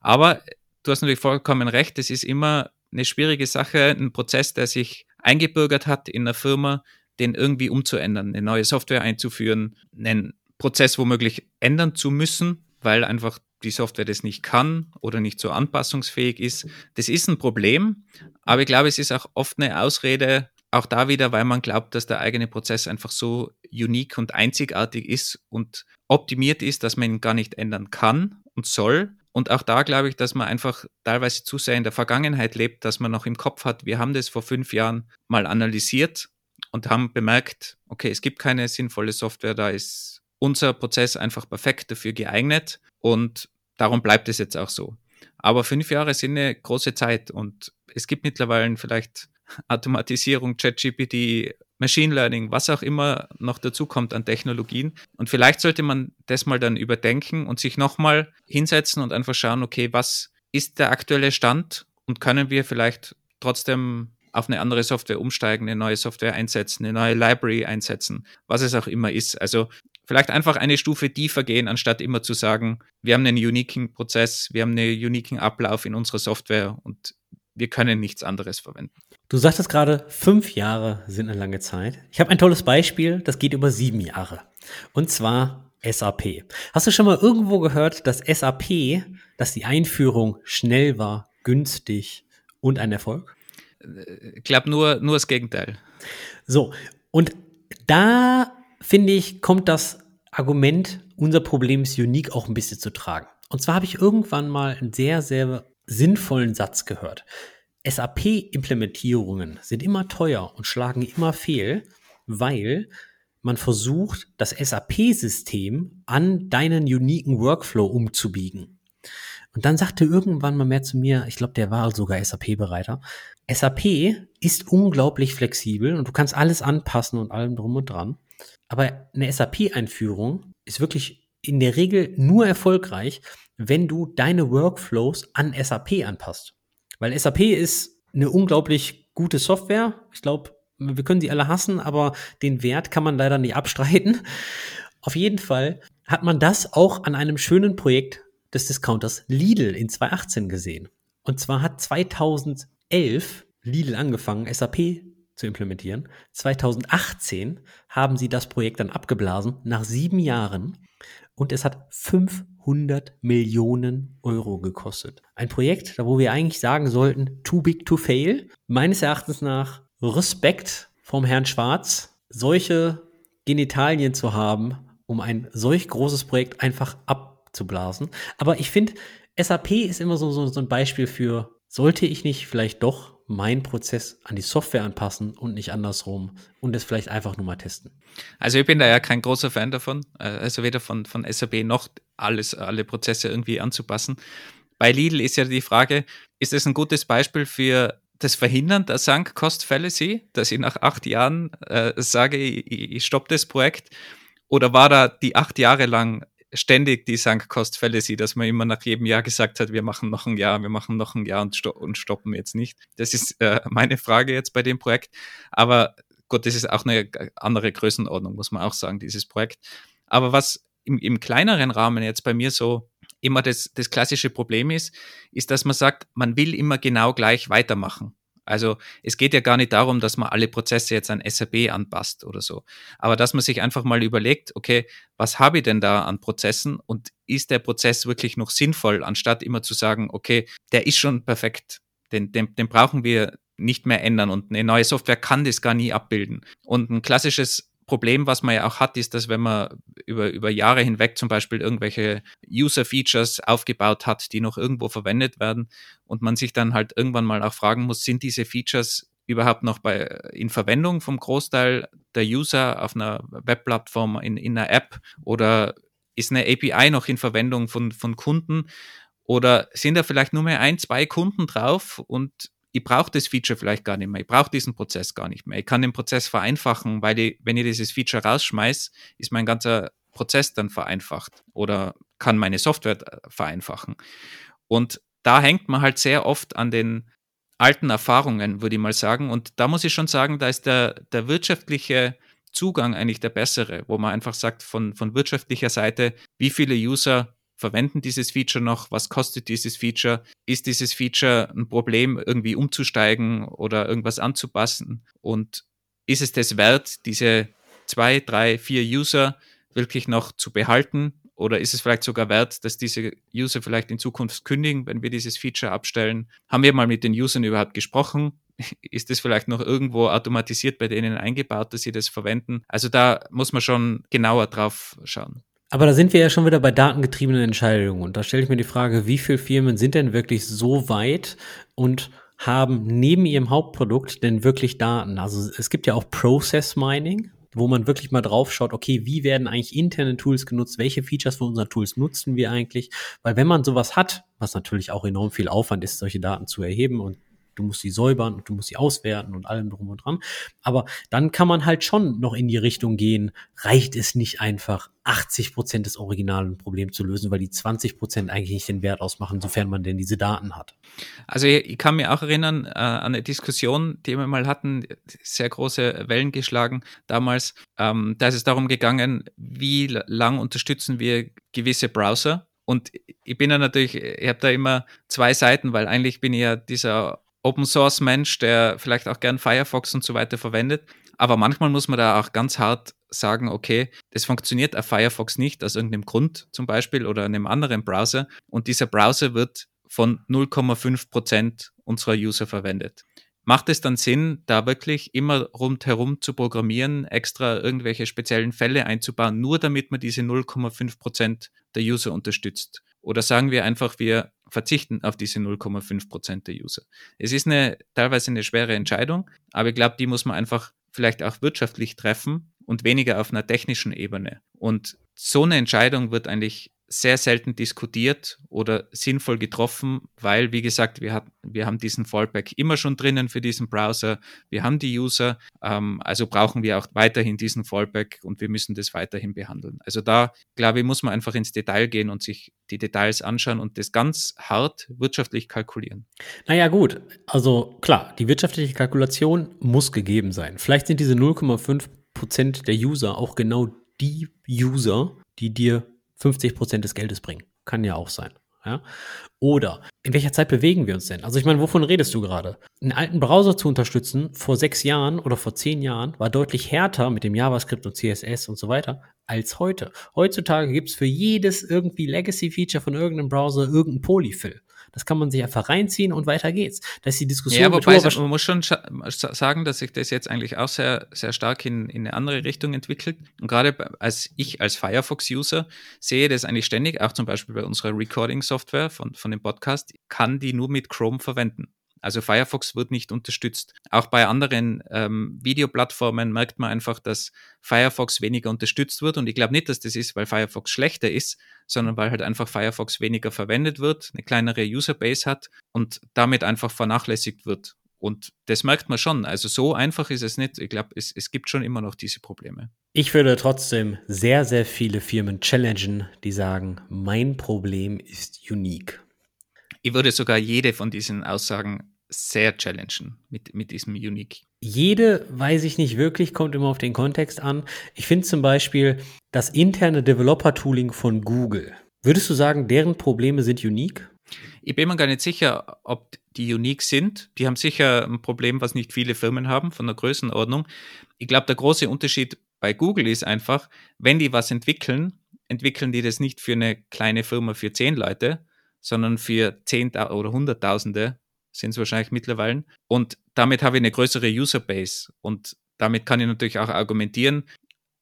Aber du hast natürlich vollkommen recht, es ist immer eine schwierige Sache, ein Prozess, der sich eingebürgert hat in einer Firma, den irgendwie umzuändern, eine neue Software einzuführen, einen Prozess womöglich ändern zu müssen, weil einfach die Software das nicht kann oder nicht so anpassungsfähig ist. Das ist ein Problem, aber ich glaube, es ist auch oft eine Ausrede, auch da wieder, weil man glaubt, dass der eigene Prozess einfach so unique und einzigartig ist und optimiert ist, dass man ihn gar nicht ändern kann und soll. Und auch da glaube ich, dass man einfach teilweise zu sehr in der Vergangenheit lebt, dass man noch im Kopf hat, wir haben das vor fünf Jahren mal analysiert und haben bemerkt, okay, es gibt keine sinnvolle Software, da ist unser Prozess einfach perfekt dafür geeignet und darum bleibt es jetzt auch so. Aber fünf Jahre sind eine große Zeit und es gibt mittlerweile vielleicht <laughs> Automatisierung, ChatGPT, Machine Learning, was auch immer noch dazu kommt an Technologien. Und vielleicht sollte man das mal dann überdenken und sich nochmal hinsetzen und einfach schauen, okay, was ist der aktuelle Stand und können wir vielleicht trotzdem auf eine andere Software umsteigen, eine neue Software einsetzen, eine neue Library einsetzen, was es auch immer ist. Also vielleicht einfach eine Stufe tiefer gehen, anstatt immer zu sagen, wir haben einen uniken Prozess, wir haben einen uniken Ablauf in unserer Software und wir können nichts anderes verwenden. Du sagtest gerade, fünf Jahre sind eine lange Zeit. Ich habe ein tolles Beispiel, das geht über sieben Jahre. Und zwar SAP. Hast du schon mal irgendwo gehört, dass SAP, dass die Einführung schnell war, günstig und ein Erfolg? Ich glaube nur, nur das Gegenteil. So, und da finde ich, kommt das Argument, unser Problem ist unique, auch ein bisschen zu tragen. Und zwar habe ich irgendwann mal einen sehr, sehr sinnvollen Satz gehört. SAP-Implementierungen sind immer teuer und schlagen immer fehl, weil man versucht, das SAP-System an deinen uniken Workflow umzubiegen. Und dann sagte irgendwann mal mehr zu mir, ich glaube, der war sogar SAP-Bereiter, SAP ist unglaublich flexibel und du kannst alles anpassen und allem drum und dran. Aber eine SAP-Einführung ist wirklich in der Regel nur erfolgreich, wenn du deine Workflows an SAP anpasst. Weil SAP ist eine unglaublich gute Software. Ich glaube, wir können sie alle hassen, aber den Wert kann man leider nicht abstreiten. Auf jeden Fall hat man das auch an einem schönen Projekt des Discounters Lidl in 2018 gesehen. Und zwar hat 2011 Lidl angefangen, SAP zu implementieren. 2018 haben sie das Projekt dann abgeblasen, nach sieben Jahren. Und es hat 500 Millionen Euro gekostet. Ein Projekt, da wo wir eigentlich sagen sollten, too big to fail. Meines Erachtens nach Respekt vom Herrn Schwarz, solche Genitalien zu haben, um ein solch großes Projekt einfach abzublasen. Aber ich finde, SAP ist immer so, so, so ein Beispiel für, sollte ich nicht vielleicht doch meinen Prozess an die Software anpassen und nicht andersrum und es vielleicht einfach nur mal testen. Also ich bin da ja kein großer Fan davon, äh, also weder von, von SAP noch alles, alle Prozesse irgendwie anzupassen. Bei Lidl ist ja die Frage, ist es ein gutes Beispiel für das Verhindern der Sunk Cost Fallacy, dass ich nach acht Jahren äh, sage, ich, ich stoppe das Projekt? Oder war da die acht Jahre lang ständig die Sunk-Cost-Fälle sieht, dass man immer nach jedem Jahr gesagt hat, wir machen noch ein Jahr, wir machen noch ein Jahr und, sto und stoppen jetzt nicht. Das ist äh, meine Frage jetzt bei dem Projekt. Aber Gott, das ist auch eine andere Größenordnung, muss man auch sagen, dieses Projekt. Aber was im, im kleineren Rahmen jetzt bei mir so immer das, das klassische Problem ist, ist, dass man sagt, man will immer genau gleich weitermachen. Also es geht ja gar nicht darum, dass man alle Prozesse jetzt an SAP anpasst oder so, aber dass man sich einfach mal überlegt, okay, was habe ich denn da an Prozessen und ist der Prozess wirklich noch sinnvoll, anstatt immer zu sagen, okay, der ist schon perfekt, den, den, den brauchen wir nicht mehr ändern und eine neue Software kann das gar nie abbilden. Und ein klassisches Problem, was man ja auch hat, ist, dass wenn man über, über Jahre hinweg zum Beispiel irgendwelche User-Features aufgebaut hat, die noch irgendwo verwendet werden und man sich dann halt irgendwann mal auch fragen muss, sind diese Features überhaupt noch bei, in Verwendung vom Großteil der User auf einer Webplattform, in, in einer App? Oder ist eine API noch in Verwendung von, von Kunden? Oder sind da vielleicht nur mehr ein, zwei Kunden drauf und ich brauche das Feature vielleicht gar nicht mehr, ich brauche diesen Prozess gar nicht mehr. Ich kann den Prozess vereinfachen, weil ich, wenn ich dieses Feature rausschmeiße, ist mein ganzer Prozess dann vereinfacht oder kann meine Software vereinfachen. Und da hängt man halt sehr oft an den alten Erfahrungen, würde ich mal sagen. Und da muss ich schon sagen, da ist der, der wirtschaftliche Zugang eigentlich der bessere, wo man einfach sagt, von, von wirtschaftlicher Seite, wie viele User verwenden dieses Feature noch? Was kostet dieses Feature? Ist dieses Feature ein Problem, irgendwie umzusteigen oder irgendwas anzupassen? Und ist es das wert, diese zwei, drei, vier User wirklich noch zu behalten? Oder ist es vielleicht sogar wert, dass diese User vielleicht in Zukunft kündigen, wenn wir dieses Feature abstellen? Haben wir mal mit den Usern überhaupt gesprochen? <laughs> Ist es vielleicht noch irgendwo automatisiert bei denen eingebaut, dass sie das verwenden? Also da muss man schon genauer drauf schauen. Aber da sind wir ja schon wieder bei datengetriebenen Entscheidungen. Und da stelle ich mir die Frage, wie viele Firmen sind denn wirklich so weit und haben neben ihrem Hauptprodukt denn wirklich Daten? Also es gibt ja auch Process Mining, wo man wirklich mal drauf schaut, okay, wie werden eigentlich interne Tools genutzt? Welche Features von unseren Tools nutzen wir eigentlich? Weil wenn man sowas hat, was natürlich auch enorm viel Aufwand ist, solche Daten zu erheben und du musst sie säubern und du musst sie auswerten und allem drum und dran. Aber dann kann man halt schon noch in die Richtung gehen, reicht es nicht einfach, 80 Prozent des originalen Problems zu lösen, weil die 20 Prozent eigentlich nicht den Wert ausmachen, sofern man denn diese Daten hat. Also ich kann mir auch erinnern äh, an eine Diskussion, die wir mal hatten, sehr große Wellen geschlagen damals. Ähm, da ist es darum gegangen, wie lang unterstützen wir gewisse Browser. Und ich bin ja natürlich, ich habe da immer zwei Seiten, weil eigentlich bin ich ja dieser Open Source Mensch, der vielleicht auch gern Firefox und so weiter verwendet. Aber manchmal muss man da auch ganz hart sagen, okay, das funktioniert auf Firefox nicht aus irgendeinem Grund zum Beispiel oder einem anderen Browser und dieser Browser wird von 0,5 Prozent unserer User verwendet. Macht es dann Sinn, da wirklich immer rundherum zu programmieren, extra irgendwelche speziellen Fälle einzubauen, nur damit man diese 0,5 Prozent der User unterstützt? Oder sagen wir einfach, wir verzichten auf diese 0,5 Prozent der User. Es ist eine teilweise eine schwere Entscheidung, aber ich glaube, die muss man einfach vielleicht auch wirtschaftlich treffen und weniger auf einer technischen Ebene. Und so eine Entscheidung wird eigentlich sehr selten diskutiert oder sinnvoll getroffen, weil, wie gesagt, wir, hat, wir haben diesen Fallback immer schon drinnen für diesen Browser. Wir haben die User, ähm, also brauchen wir auch weiterhin diesen Fallback und wir müssen das weiterhin behandeln. Also da, glaube ich, muss man einfach ins Detail gehen und sich die Details anschauen und das ganz hart wirtschaftlich kalkulieren. Naja, gut. Also klar, die wirtschaftliche Kalkulation muss gegeben sein. Vielleicht sind diese 0,5 Prozent der User auch genau die User, die dir 50 Prozent des Geldes bringen. Kann ja auch sein. Ja? Oder in welcher Zeit bewegen wir uns denn? Also ich meine, wovon redest du gerade? Einen alten Browser zu unterstützen vor sechs Jahren oder vor zehn Jahren war deutlich härter mit dem JavaScript und CSS und so weiter als heute. Heutzutage gibt es für jedes irgendwie Legacy-Feature von irgendeinem Browser irgendein Polyfill. Das kann man sich einfach reinziehen und weiter geht's. Das ist die Diskussion. Ja, wobei man muss schon sagen, dass sich das jetzt eigentlich auch sehr, sehr stark in, in eine andere Richtung entwickelt. Und gerade als ich als Firefox-User sehe das eigentlich ständig, auch zum Beispiel bei unserer Recording-Software von, von dem Podcast, kann die nur mit Chrome verwenden. Also Firefox wird nicht unterstützt. Auch bei anderen ähm, Videoplattformen merkt man einfach, dass Firefox weniger unterstützt wird. Und ich glaube nicht, dass das ist, weil Firefox schlechter ist, sondern weil halt einfach Firefox weniger verwendet wird, eine kleinere Userbase hat und damit einfach vernachlässigt wird. Und das merkt man schon. Also so einfach ist es nicht. Ich glaube, es, es gibt schon immer noch diese Probleme. Ich würde trotzdem sehr, sehr viele Firmen challengen, die sagen, mein Problem ist unique. Ich würde sogar jede von diesen Aussagen sehr challengen mit, mit diesem Unique. Jede weiß ich nicht wirklich, kommt immer auf den Kontext an. Ich finde zum Beispiel das interne Developer-Tooling von Google. Würdest du sagen, deren Probleme sind unique? Ich bin mir gar nicht sicher, ob die unique sind. Die haben sicher ein Problem, was nicht viele Firmen haben, von der Größenordnung. Ich glaube, der große Unterschied bei Google ist einfach, wenn die was entwickeln, entwickeln die das nicht für eine kleine Firma für zehn Leute, sondern für zehn oder hunderttausende sind es wahrscheinlich mittlerweile. Und damit habe ich eine größere Userbase. Und damit kann ich natürlich auch argumentieren,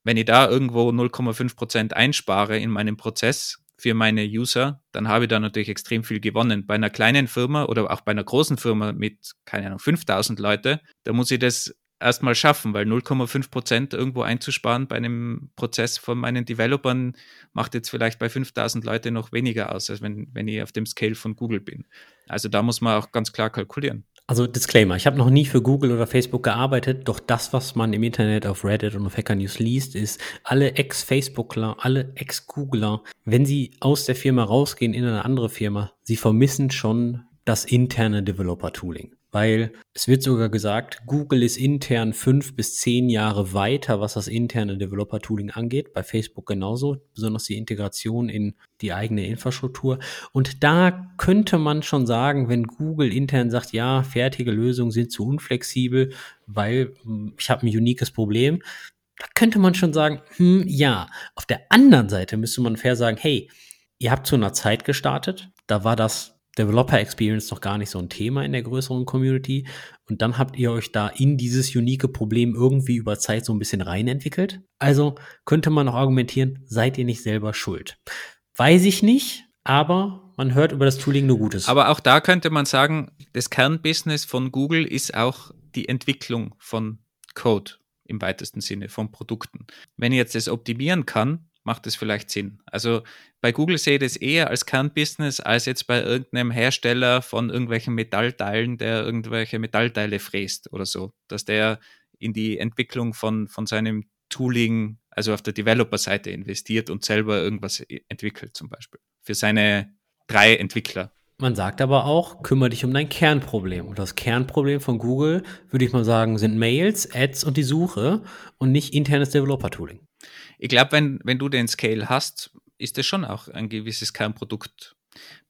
wenn ich da irgendwo 0,5 Prozent einspare in meinem Prozess für meine User, dann habe ich da natürlich extrem viel gewonnen. Bei einer kleinen Firma oder auch bei einer großen Firma mit, keine Ahnung, 5000 Leute, da muss ich das erstmal schaffen, weil 0,5 Prozent irgendwo einzusparen bei einem Prozess von meinen Developern macht jetzt vielleicht bei 5000 Leute noch weniger aus, als wenn, wenn ich auf dem Scale von Google bin. Also da muss man auch ganz klar kalkulieren. Also Disclaimer, ich habe noch nie für Google oder Facebook gearbeitet, doch das, was man im Internet auf Reddit und auf Hacker News liest, ist, alle Ex-Facebookler, alle Ex-Googler, wenn sie aus der Firma rausgehen in eine andere Firma, sie vermissen schon das interne Developer-Tooling weil es wird sogar gesagt, Google ist intern fünf bis zehn Jahre weiter, was das interne Developer-Tooling angeht. Bei Facebook genauso, besonders die Integration in die eigene Infrastruktur. Und da könnte man schon sagen, wenn Google intern sagt, ja, fertige Lösungen sind zu unflexibel, weil hm, ich habe ein uniques Problem, da könnte man schon sagen, hm, ja. Auf der anderen Seite müsste man fair sagen, hey, ihr habt zu einer Zeit gestartet, da war das Developer Experience noch gar nicht so ein Thema in der größeren Community. Und dann habt ihr euch da in dieses unique Problem irgendwie über Zeit so ein bisschen reinentwickelt. Also könnte man auch argumentieren, seid ihr nicht selber schuld. Weiß ich nicht, aber man hört über das Tooling nur Gutes. Aber auch da könnte man sagen, das Kernbusiness von Google ist auch die Entwicklung von Code im weitesten Sinne, von Produkten. Wenn ich jetzt das optimieren kann, macht es vielleicht Sinn. Also bei Google sehe ich das eher als Kernbusiness als jetzt bei irgendeinem Hersteller von irgendwelchen Metallteilen, der irgendwelche Metallteile fräst oder so, dass der in die Entwicklung von, von seinem Tooling, also auf der Developer-Seite investiert und selber irgendwas e-, entwickelt zum Beispiel. Für seine drei Entwickler. Man sagt aber auch, kümmere dich um dein Kernproblem. Und das Kernproblem von Google, würde ich mal sagen, sind Mails, Ads und die Suche und nicht internes Developer-Tooling ich glaube, wenn, wenn du den Scale hast, ist das schon auch ein gewisses Kernprodukt.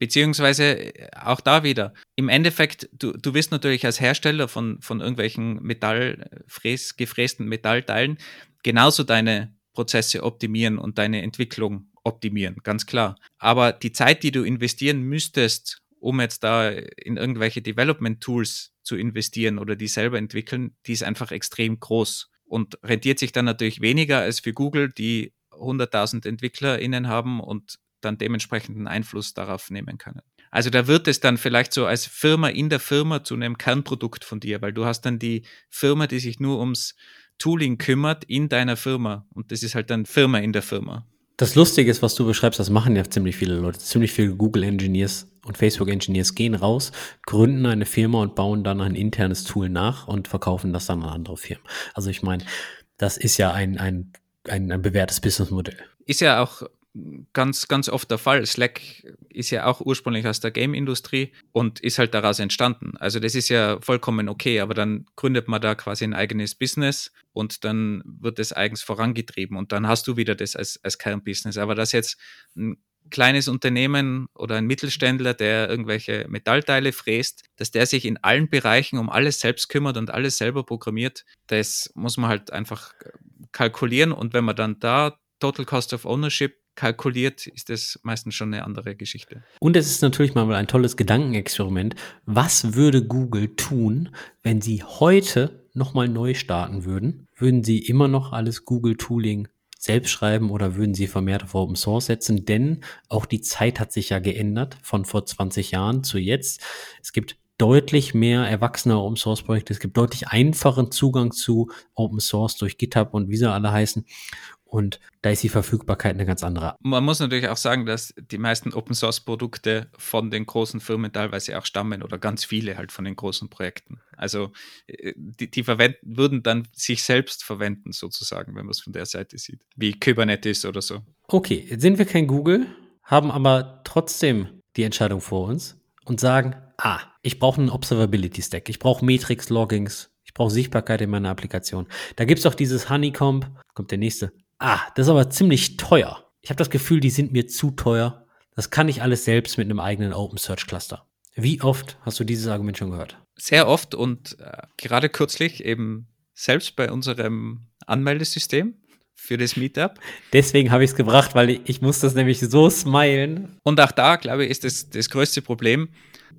Beziehungsweise äh, auch da wieder. Im Endeffekt, du, du wirst natürlich als Hersteller von, von irgendwelchen Metall, fräs, gefrästen Metallteilen genauso deine Prozesse optimieren und deine Entwicklung optimieren, ganz klar. Aber die Zeit, die du investieren müsstest, um jetzt da in irgendwelche Development Tools zu investieren oder die selber entwickeln, die ist einfach extrem groß und rentiert sich dann natürlich weniger als für Google, die 100.000 EntwicklerInnen haben und dann dementsprechenden Einfluss darauf nehmen können. Also da wird es dann vielleicht so als Firma in der Firma zu einem Kernprodukt von dir, weil du hast dann die Firma, die sich nur ums Tooling kümmert in deiner Firma und das ist halt dann Firma in der Firma. Das Lustige ist, was du beschreibst, das machen ja ziemlich viele Leute. Ziemlich viele Google-Engineers und Facebook-Engineers gehen raus, gründen eine Firma und bauen dann ein internes Tool nach und verkaufen das dann an andere Firmen. Also ich meine, das ist ja ein, ein, ein, ein bewährtes Businessmodell. Ist ja auch ganz, ganz oft der Fall. Slack ist ja auch ursprünglich aus der Game-Industrie und ist halt daraus entstanden. Also das ist ja vollkommen okay, aber dann gründet man da quasi ein eigenes Business und dann wird es eigens vorangetrieben und dann hast du wieder das als, als Kernbusiness. Aber dass jetzt ein kleines Unternehmen oder ein Mittelständler, der irgendwelche Metallteile fräst, dass der sich in allen Bereichen um alles selbst kümmert und alles selber programmiert, das muss man halt einfach kalkulieren. Und wenn man dann da Total Cost of Ownership kalkuliert, ist das meistens schon eine andere Geschichte. Und es ist natürlich mal ein tolles Gedankenexperiment. Was würde Google tun, wenn sie heute nochmal neu starten würden? Würden sie immer noch alles Google Tooling selbst schreiben oder würden sie vermehrt auf Open Source setzen? Denn auch die Zeit hat sich ja geändert von vor 20 Jahren zu jetzt. Es gibt deutlich mehr erwachsene Open Source Projekte. Es gibt deutlich einfachen Zugang zu Open Source durch GitHub und wie sie alle heißen. Und da ist die Verfügbarkeit eine ganz andere. Man muss natürlich auch sagen, dass die meisten Open Source Produkte von den großen Firmen teilweise auch stammen oder ganz viele halt von den großen Projekten. Also äh, die, die verwenden, würden dann sich selbst verwenden sozusagen, wenn man es von der Seite sieht, wie Kubernetes oder so. Okay, jetzt sind wir kein Google, haben aber trotzdem die Entscheidung vor uns und sagen, ah, ich brauche einen Observability Stack, ich brauche Matrix Loggings, ich brauche Sichtbarkeit in meiner Applikation. Da gibt es auch dieses Honeycomb, kommt der nächste, ah, das ist aber ziemlich teuer. Ich habe das Gefühl, die sind mir zu teuer. Das kann ich alles selbst mit einem eigenen Open Search Cluster. Wie oft hast du dieses Argument schon gehört? Sehr oft und äh, gerade kürzlich eben selbst bei unserem Anmeldesystem für das Meetup. <laughs> Deswegen habe ich es gebracht, weil ich, ich muss das nämlich so smilen. Und auch da, glaube ich, ist das, das größte Problem,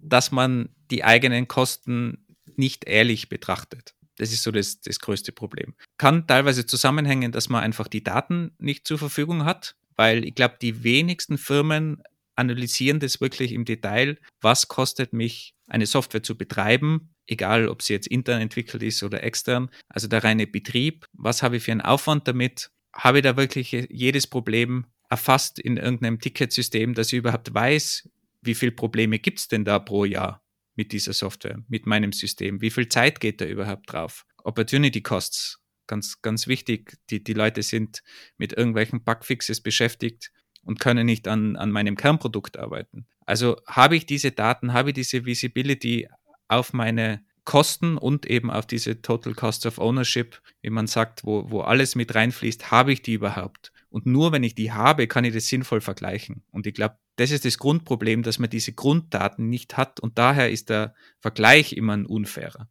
dass man die eigenen Kosten nicht ehrlich betrachtet. Das ist so das, das größte Problem. Kann teilweise zusammenhängen, dass man einfach die Daten nicht zur Verfügung hat, weil ich glaube, die wenigsten Firmen analysieren das wirklich im Detail, was kostet mich eine Software zu betreiben, egal ob sie jetzt intern entwickelt ist oder extern, also der reine Betrieb, was habe ich für einen Aufwand damit, habe ich da wirklich jedes Problem erfasst in irgendeinem Ticketsystem, dass ich überhaupt weiß, wie viele Probleme gibt es denn da pro Jahr mit dieser Software, mit meinem System? Wie viel Zeit geht da überhaupt drauf? Opportunity Costs, ganz, ganz wichtig. Die, die Leute sind mit irgendwelchen Bugfixes beschäftigt und können nicht an, an meinem Kernprodukt arbeiten. Also habe ich diese Daten, habe ich diese Visibility auf meine Kosten und eben auf diese Total Cost of Ownership, wie man sagt, wo, wo alles mit reinfließt, habe ich die überhaupt? Und nur wenn ich die habe, kann ich das sinnvoll vergleichen. Und ich glaube, das ist das Grundproblem, dass man diese Grunddaten nicht hat und daher ist der Vergleich immer ein unfairer.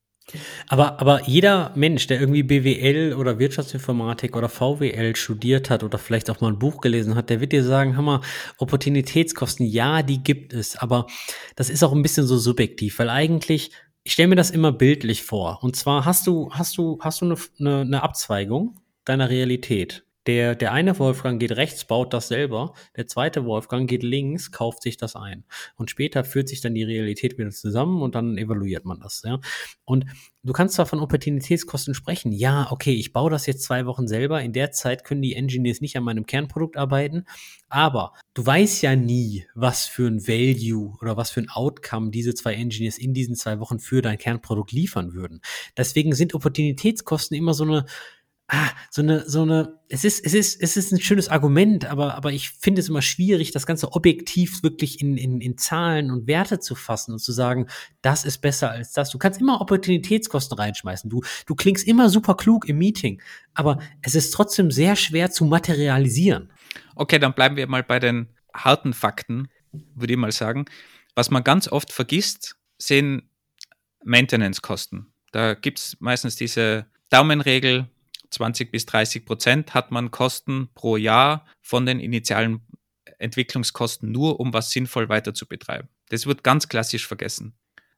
Aber, aber jeder Mensch, der irgendwie BWL oder Wirtschaftsinformatik oder VWL studiert hat oder vielleicht auch mal ein Buch gelesen hat, der wird dir sagen, Hammer, Opportunitätskosten, ja, die gibt es, aber das ist auch ein bisschen so subjektiv, weil eigentlich, ich stelle mir das immer bildlich vor. Und zwar hast du, hast du, hast du eine, eine, eine Abzweigung deiner Realität. Der, der eine Wolfgang geht rechts, baut das selber. Der zweite Wolfgang geht links, kauft sich das ein. Und später führt sich dann die Realität wieder zusammen und dann evaluiert man das. Ja? Und du kannst zwar von Opportunitätskosten sprechen. Ja, okay, ich baue das jetzt zwei Wochen selber. In der Zeit können die Engineers nicht an meinem Kernprodukt arbeiten. Aber du weißt ja nie, was für ein Value oder was für ein Outcome diese zwei Engineers in diesen zwei Wochen für dein Kernprodukt liefern würden. Deswegen sind Opportunitätskosten immer so eine ah, so eine, so eine, es ist, es ist, es ist ein schönes Argument, aber, aber ich finde es immer schwierig, das Ganze objektiv wirklich in, in, in Zahlen und Werte zu fassen und zu sagen, das ist besser als das. Du kannst immer Opportunitätskosten reinschmeißen. Du, du klingst immer super klug im Meeting, aber es ist trotzdem sehr schwer zu materialisieren. Okay, dann bleiben wir mal bei den harten Fakten, würde ich mal sagen. Was man ganz oft vergisst, sind Maintenance-Kosten. Da gibt es meistens diese Daumenregel, 20 bis 30 Prozent hat man Kosten pro Jahr von den initialen Entwicklungskosten nur, um was sinnvoll weiter zu betreiben. Das wird ganz klassisch vergessen.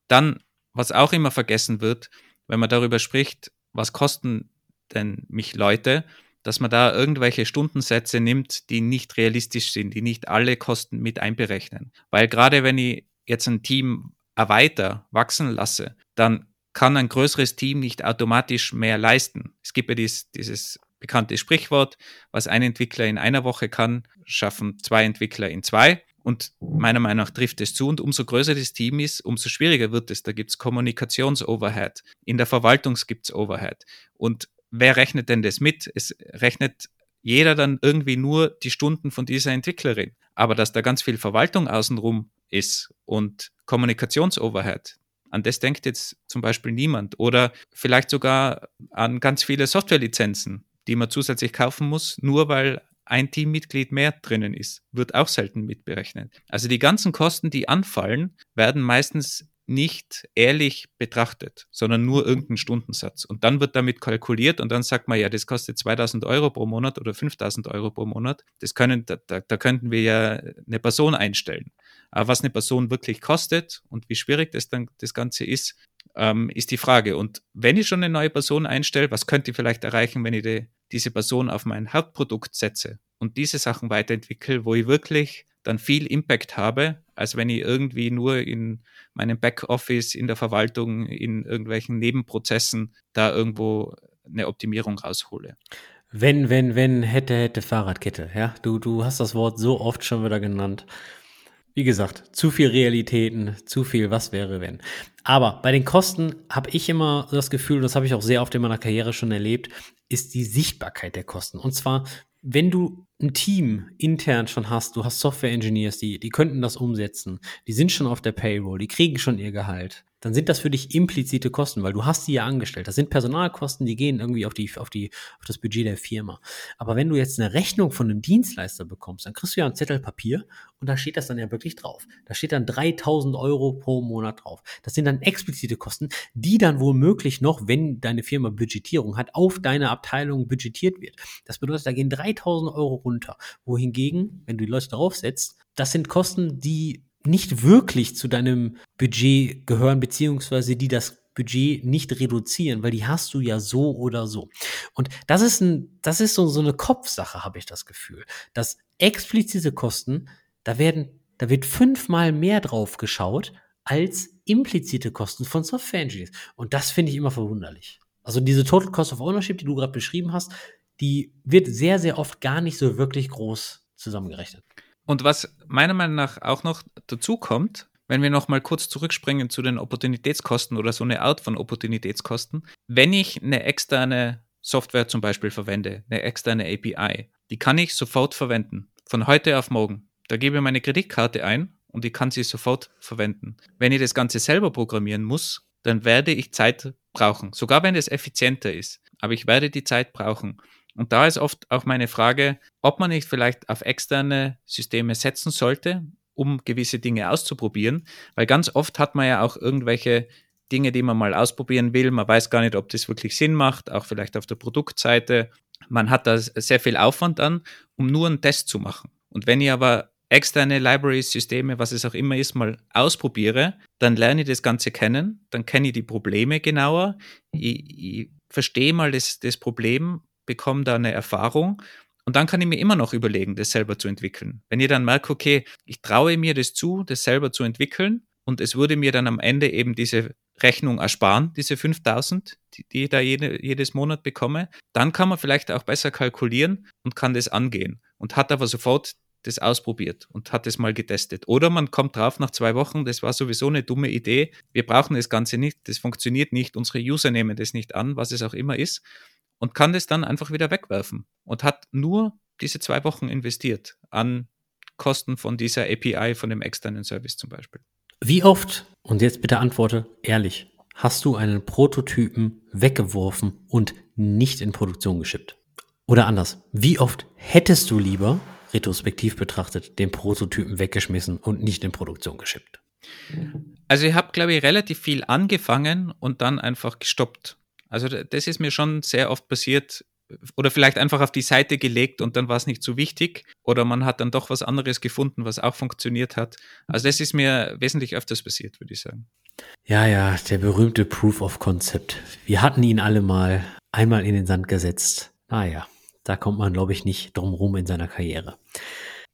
Dann, was auch immer vergessen wird, wenn man darüber spricht, was kosten denn mich Leute, dass man da irgendwelche Stundensätze nimmt, die nicht realistisch sind, die nicht alle Kosten mit einberechnen. Weil gerade wenn ich jetzt ein Team erweiter, wachsen lasse, dann kann ein größeres Team nicht automatisch mehr leisten. Es gibt ja dies, dieses bekannte Sprichwort, was ein Entwickler in einer Woche kann, schaffen zwei Entwickler in zwei. Und meiner Meinung nach trifft es zu. Und umso größer das Team ist, umso schwieriger wird es. Da gibt es Kommunikations-Overhead. In der Verwaltung gibt es Overhead. Und wer rechnet denn das mit? Es rechnet jeder dann irgendwie nur die Stunden von dieser Entwicklerin. Aber dass da ganz viel Verwaltung außenrum ist und Kommunikations-Overhead, an das denkt jetzt zum Beispiel niemand. Oder vielleicht sogar an ganz viele Softwarelizenzen, die man zusätzlich kaufen muss, nur weil ein Teammitglied mehr drinnen ist, wird auch selten mitberechnet. Also die ganzen Kosten, die anfallen, werden meistens nicht ehrlich betrachtet, sondern nur irgendeinen Stundensatz. Und dann wird damit kalkuliert und dann sagt man, ja, das kostet 2000 Euro pro Monat oder 5000 Euro pro Monat. Das können, da, da, da könnten wir ja eine Person einstellen. Was eine Person wirklich kostet und wie schwierig das dann das Ganze ist, ähm, ist die Frage. Und wenn ich schon eine neue Person einstelle, was könnte ich vielleicht erreichen, wenn ich die, diese Person auf mein Hauptprodukt setze und diese Sachen weiterentwickle, wo ich wirklich dann viel Impact habe, als wenn ich irgendwie nur in meinem Backoffice, in der Verwaltung, in irgendwelchen Nebenprozessen da irgendwo eine Optimierung raushole. Wenn, wenn, wenn, hätte, hätte Fahrradkette. Ja, du, du hast das Wort so oft schon wieder genannt. Wie gesagt, zu viel Realitäten, zu viel was wäre wenn. Aber bei den Kosten habe ich immer das Gefühl, das habe ich auch sehr oft in meiner Karriere schon erlebt, ist die Sichtbarkeit der Kosten. Und zwar wenn du ein Team intern schon hast, du hast Software-Engineers, die, die könnten das umsetzen, die sind schon auf der Payroll, die kriegen schon ihr Gehalt, dann sind das für dich implizite Kosten, weil du hast sie ja angestellt. Das sind Personalkosten, die gehen irgendwie auf, die, auf, die, auf das Budget der Firma. Aber wenn du jetzt eine Rechnung von einem Dienstleister bekommst, dann kriegst du ja einen Zettel Papier und da steht das dann ja wirklich drauf. Da steht dann 3000 Euro pro Monat drauf. Das sind dann explizite Kosten, die dann womöglich noch, wenn deine Firma Budgetierung hat, auf deine Abteilung budgetiert wird. Das bedeutet, da gehen 3000 Euro runter. Wohingegen, wenn du die Leute draufsetzt, das sind Kosten, die nicht wirklich zu deinem Budget gehören, beziehungsweise die das Budget nicht reduzieren, weil die hast du ja so oder so. Und das ist ein, das ist so, so eine Kopfsache, habe ich das Gefühl. Dass explizite Kosten, da werden, da wird fünfmal mehr drauf geschaut als implizite Kosten von Software Engineers. Und das finde ich immer verwunderlich. Also diese Total Cost of Ownership, die du gerade beschrieben hast, die wird sehr, sehr oft gar nicht so wirklich groß zusammengerechnet. Und was meiner Meinung nach auch noch dazu kommt, wenn wir noch mal kurz zurückspringen zu den Opportunitätskosten oder so eine Art von Opportunitätskosten, wenn ich eine externe Software zum Beispiel verwende, eine externe API, die kann ich sofort verwenden, von heute auf morgen. Da gebe ich meine Kreditkarte ein und ich kann sie sofort verwenden. Wenn ich das Ganze selber programmieren muss, dann werde ich Zeit brauchen, sogar wenn es effizienter ist. Aber ich werde die Zeit brauchen. Und da ist oft auch meine Frage, ob man nicht vielleicht auf externe Systeme setzen sollte, um gewisse Dinge auszuprobieren, weil ganz oft hat man ja auch irgendwelche Dinge, die man mal ausprobieren will. Man weiß gar nicht, ob das wirklich Sinn macht, auch vielleicht auf der Produktseite. Man hat da sehr viel Aufwand an, um nur einen Test zu machen. Und wenn ich aber externe Libraries, Systeme, was es auch immer ist, mal ausprobiere, dann lerne ich das Ganze kennen, dann kenne ich die Probleme genauer, ich, ich verstehe mal das, das Problem, bekomme da eine Erfahrung und dann kann ich mir immer noch überlegen, das selber zu entwickeln. Wenn ich dann merke, okay, ich traue mir das zu, das selber zu entwickeln und es würde mir dann am Ende eben diese Rechnung ersparen, diese 5000, die, die ich da jede, jedes Monat bekomme, dann kann man vielleicht auch besser kalkulieren und kann das angehen und hat aber sofort das ausprobiert und hat es mal getestet. Oder man kommt drauf nach zwei Wochen, das war sowieso eine dumme Idee, wir brauchen das Ganze nicht, das funktioniert nicht, unsere User nehmen das nicht an, was es auch immer ist und kann das dann einfach wieder wegwerfen und hat nur diese zwei Wochen investiert an Kosten von dieser API, von dem externen Service zum Beispiel. Wie oft, und jetzt bitte antworte ehrlich, hast du einen Prototypen weggeworfen und nicht in Produktion geschippt? Oder anders, wie oft hättest du lieber, retrospektiv betrachtet, den Prototypen weggeschmissen und nicht in Produktion geschippt? Also ich habe, glaube ich, relativ viel angefangen und dann einfach gestoppt. Also das ist mir schon sehr oft passiert oder vielleicht einfach auf die Seite gelegt und dann war es nicht so wichtig oder man hat dann doch was anderes gefunden, was auch funktioniert hat. Also das ist mir wesentlich öfters passiert, würde ich sagen. Ja, ja, der berühmte Proof of Concept. Wir hatten ihn alle mal einmal in den Sand gesetzt. Naja, da kommt man, glaube ich, nicht drum rum in seiner Karriere.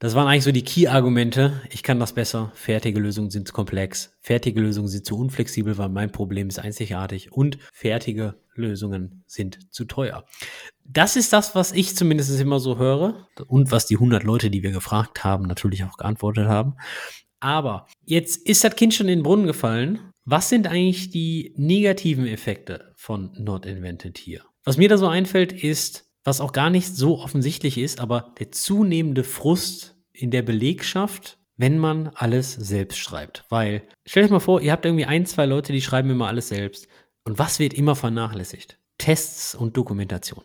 Das waren eigentlich so die Key-Argumente. Ich kann das besser. Fertige Lösungen sind zu komplex. Fertige Lösungen sind zu unflexibel, weil mein Problem ist einzigartig. Und fertige Lösungen sind zu teuer. Das ist das, was ich zumindest immer so höre. Und was die 100 Leute, die wir gefragt haben, natürlich auch geantwortet haben. Aber jetzt ist das Kind schon in den Brunnen gefallen. Was sind eigentlich die negativen Effekte von Not Invented hier? Was mir da so einfällt, ist, was auch gar nicht so offensichtlich ist, aber der zunehmende Frust in der Belegschaft, wenn man alles selbst schreibt. Weil, stellt euch mal vor, ihr habt irgendwie ein, zwei Leute, die schreiben immer alles selbst. Und was wird immer vernachlässigt? Tests und Dokumentation.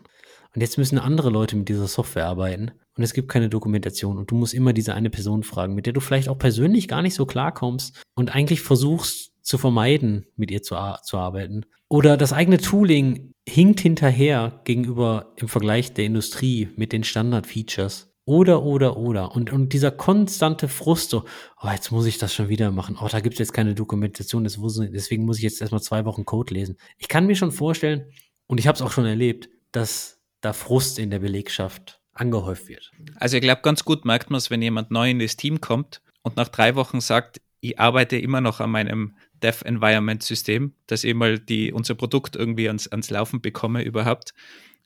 Und jetzt müssen andere Leute mit dieser Software arbeiten. und es gibt keine Dokumentation und du musst immer diese eine Person fragen, mit der du vielleicht auch persönlich gar nicht so klarkommst und eigentlich versuchst zu vermeiden, mit ihr zu, zu arbeiten. Oder das eigene Tooling hinkt hinterher gegenüber im Vergleich der Industrie mit den Standard-Features. Oder, oder, oder. Und, und dieser konstante Frust, so, oh, jetzt muss ich das schon wieder machen. Oh, da gibt es jetzt keine Dokumentation, deswegen muss ich jetzt erstmal zwei Wochen Code lesen. Ich kann mir schon vorstellen, und ich habe es auch schon erlebt, dass da Frust in der Belegschaft angehäuft wird. Also ich glaube, ganz gut merkt man es, wenn jemand neu in das Team kommt und nach drei Wochen sagt, ich arbeite immer noch an meinem Dev-Environment-System, dass ich mal die, unser Produkt irgendwie ans, ans Laufen bekomme überhaupt,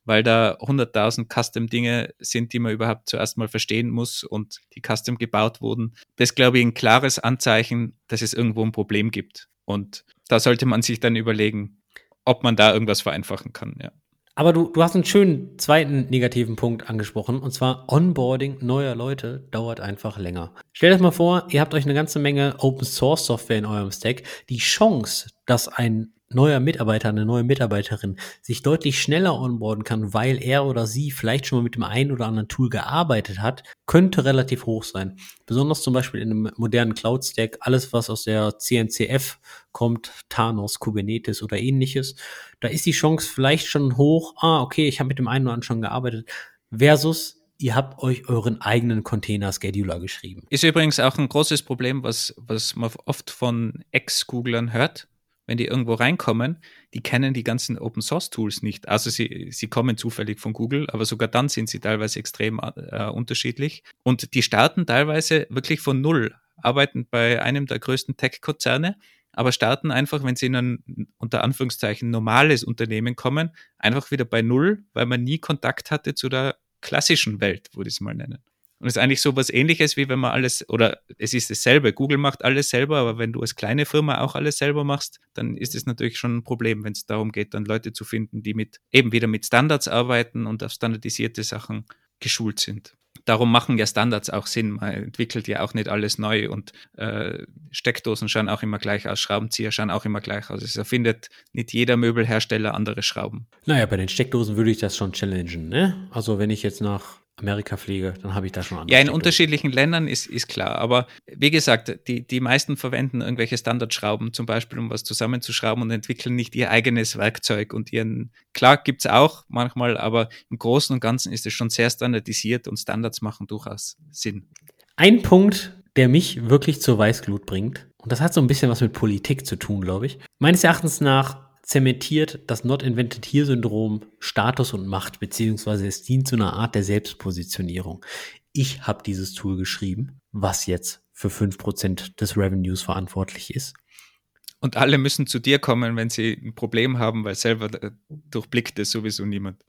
weil da 100.000 Custom-Dinge sind, die man überhaupt zuerst mal verstehen muss und die Custom gebaut wurden. Das ist, glaube ich, ein klares Anzeichen, dass es irgendwo ein Problem gibt. Und da sollte man sich dann überlegen, ob man da irgendwas vereinfachen kann, ja. Aber du, du hast einen schönen zweiten negativen Punkt angesprochen, und zwar Onboarding neuer Leute dauert einfach länger. Stellt euch mal vor, ihr habt euch eine ganze Menge Open Source Software in eurem Stack. Die Chance, dass ein neuer Mitarbeiter, eine neue Mitarbeiterin sich deutlich schneller onboarden kann, weil er oder sie vielleicht schon mal mit dem einen oder anderen Tool gearbeitet hat, könnte relativ hoch sein. Besonders zum Beispiel in einem modernen Cloud-Stack, alles was aus der CNCF kommt, Thanos, Kubernetes oder ähnliches, da ist die Chance vielleicht schon hoch, ah, okay, ich habe mit dem einen oder anderen schon gearbeitet, versus ihr habt euch euren eigenen Container-Scheduler geschrieben. Ist übrigens auch ein großes Problem, was, was man oft von Ex-Googlern hört wenn die irgendwo reinkommen, die kennen die ganzen Open Source Tools nicht. Also sie, sie kommen zufällig von Google, aber sogar dann sind sie teilweise extrem äh, unterschiedlich. Und die starten teilweise wirklich von Null, arbeiten bei einem der größten Tech-Konzerne, aber starten einfach, wenn sie in ein unter Anführungszeichen normales Unternehmen kommen, einfach wieder bei Null, weil man nie Kontakt hatte zu der klassischen Welt, würde ich es mal nennen. Und es ist eigentlich so was ähnliches, wie wenn man alles, oder es ist dasselbe. Google macht alles selber, aber wenn du als kleine Firma auch alles selber machst, dann ist es natürlich schon ein Problem, wenn es darum geht, dann Leute zu finden, die mit eben wieder mit Standards arbeiten und auf standardisierte Sachen geschult sind. Darum machen ja Standards auch Sinn. Man entwickelt ja auch nicht alles neu und äh, Steckdosen schauen auch immer gleich aus, Schraubenzieher schauen auch immer gleich aus. Es erfindet nicht jeder Möbelhersteller andere Schrauben. Naja, bei den Steckdosen würde ich das schon challengen. Ne? Also wenn ich jetzt nach Amerika fliege, dann habe ich da schon andere. Ja, in Steckdosen. unterschiedlichen Ländern ist, ist klar. Aber wie gesagt, die, die meisten verwenden irgendwelche Standardschrauben zum Beispiel, um was zusammenzuschrauben und entwickeln nicht ihr eigenes Werkzeug und ihren. Klar gibt es auch manchmal, aber im Großen und Ganzen ist es schon sehr standardisiert und Standards machen durchaus Sinn. Ein Punkt, der mich wirklich zur Weißglut bringt, und das hat so ein bisschen was mit Politik zu tun, glaube ich. Meines Erachtens nach zementiert das Not Invented Here Syndrom Status und Macht, beziehungsweise es dient zu einer Art der Selbstpositionierung. Ich habe dieses Tool geschrieben, was jetzt für 5% des Revenues verantwortlich ist. Und alle müssen zu dir kommen, wenn sie ein Problem haben, weil selber durchblickt es sowieso niemand.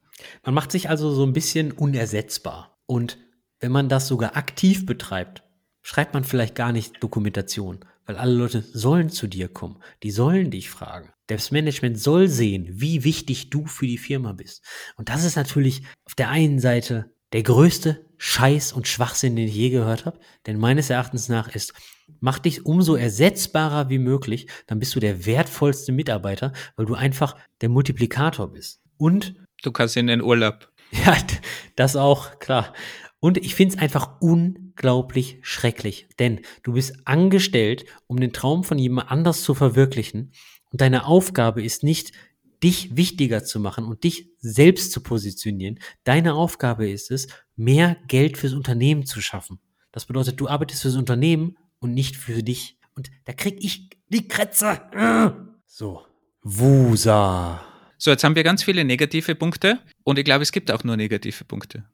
Man macht sich also so ein bisschen unersetzbar. Und wenn man das sogar aktiv betreibt, schreibt man vielleicht gar nicht Dokumentation, weil alle Leute sollen zu dir kommen. Die sollen dich fragen. Das Management soll sehen, wie wichtig du für die Firma bist. Und das ist natürlich auf der einen Seite der größte Scheiß und Schwachsinn, den ich je gehört habe. Denn meines Erachtens nach ist, mach dich umso ersetzbarer wie möglich, dann bist du der wertvollste Mitarbeiter, weil du einfach der Multiplikator bist. Und du kannst in den Urlaub. <laughs> Ja, das auch, klar. Und ich finde es einfach unglaublich schrecklich, denn du bist angestellt, um den Traum von jemand anders zu verwirklichen. Und deine Aufgabe ist nicht, dich wichtiger zu machen und dich selbst zu positionieren. Deine Aufgabe ist es, mehr Geld fürs Unternehmen zu schaffen. Das bedeutet, du arbeitest fürs Unternehmen und nicht für dich. Und da krieg ich die Kretze. So. Wusa. So, jetzt haben wir ganz viele negative Punkte und ich glaube, es gibt auch nur negative Punkte.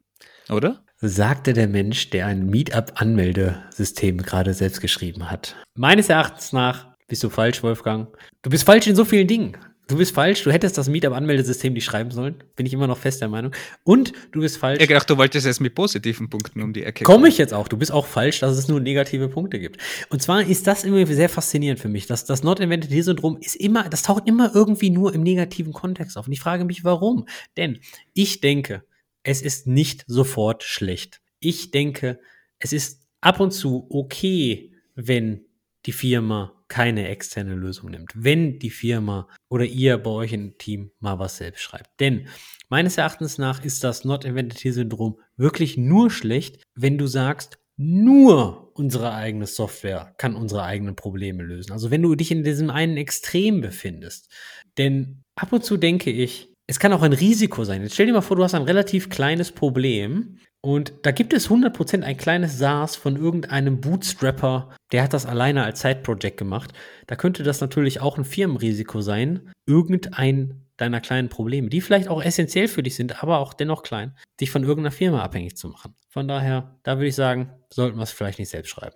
Oder? Sagte der Mensch, der ein Meetup-Anmeldesystem gerade selbst geschrieben hat. Meines Erachtens nach bist du falsch, Wolfgang. Du bist falsch in so vielen Dingen. Du bist falsch, du hättest das Meetup-Anmeldesystem nicht schreiben sollen. Bin ich immer noch fest der Meinung. Und du bist falsch. Ich dachte, du wolltest jetzt mit positiven Punkten um die Ecke kommen. Komme ich jetzt auch. Du bist auch falsch, dass es nur negative Punkte gibt. Und zwar ist das immer sehr faszinierend für mich. Dass das Not Invented Here Syndrom ist immer, das taucht immer irgendwie nur im negativen Kontext auf. Und ich frage mich, warum? Denn ich denke, es ist nicht sofort schlecht. Ich denke, es ist ab und zu okay, wenn die Firma keine externe Lösung nimmt, wenn die Firma oder ihr bei euch im Team mal was selbst schreibt. Denn meines Erachtens nach ist das Not Invented Here Syndrom wirklich nur schlecht, wenn du sagst, nur unsere eigene Software kann unsere eigenen Probleme lösen. Also wenn du dich in diesem einen Extrem befindest. Denn ab und zu denke ich, es kann auch ein Risiko sein. Jetzt stell dir mal vor, du hast ein relativ kleines Problem und da gibt es 100% ein kleines SaaS von irgendeinem Bootstrapper, der hat das alleine als Side-Project gemacht. Da könnte das natürlich auch ein Firmenrisiko sein, irgendein deiner kleinen Probleme, die vielleicht auch essentiell für dich sind, aber auch dennoch klein, dich von irgendeiner Firma abhängig zu machen. Von daher, da würde ich sagen, sollten wir es vielleicht nicht selbst schreiben.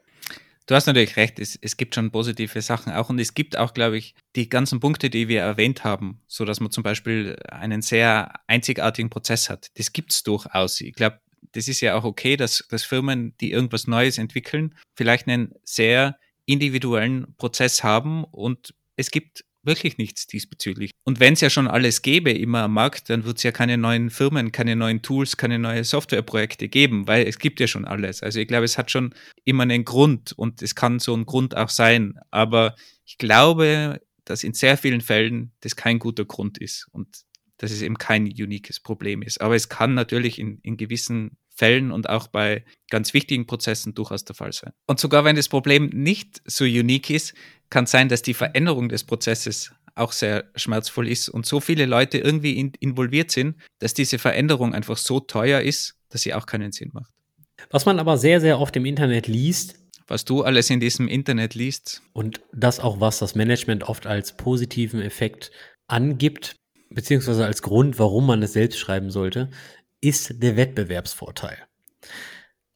Du hast natürlich recht, es, es gibt schon positive Sachen auch und es gibt auch, glaube ich, die ganzen Punkte, die wir erwähnt haben, so dass man zum Beispiel einen sehr einzigartigen Prozess hat. Das gibt es durchaus. Ich glaube, das ist ja auch okay, dass, dass Firmen, die irgendwas Neues entwickeln, vielleicht einen sehr individuellen Prozess haben und es gibt wirklich nichts diesbezüglich. Und wenn es ja schon alles gäbe immer am Markt, dann wird es ja keine neuen Firmen, keine neuen Tools, keine neuen Softwareprojekte geben, weil es gibt ja schon alles. Also ich glaube, es hat schon immer einen Grund und es kann so ein Grund auch sein. Aber ich glaube, dass in sehr vielen Fällen das kein guter Grund ist und dass es eben kein uniques Problem ist. Aber es kann natürlich in, in gewissen Fällen und auch bei ganz wichtigen Prozessen durchaus der Fall sein. Und sogar wenn das Problem nicht so unique ist, kann es sein, dass die Veränderung des Prozesses auch sehr schmerzvoll ist und so viele Leute irgendwie in, involviert sind, dass diese Veränderung einfach so teuer ist, dass sie auch keinen Sinn macht. Was man aber sehr, sehr oft im Internet liest, was du alles in diesem Internet liest. Und das auch, was das Management oft als positiven Effekt angibt, beziehungsweise als Grund, warum man es selbst schreiben sollte, ist der Wettbewerbsvorteil.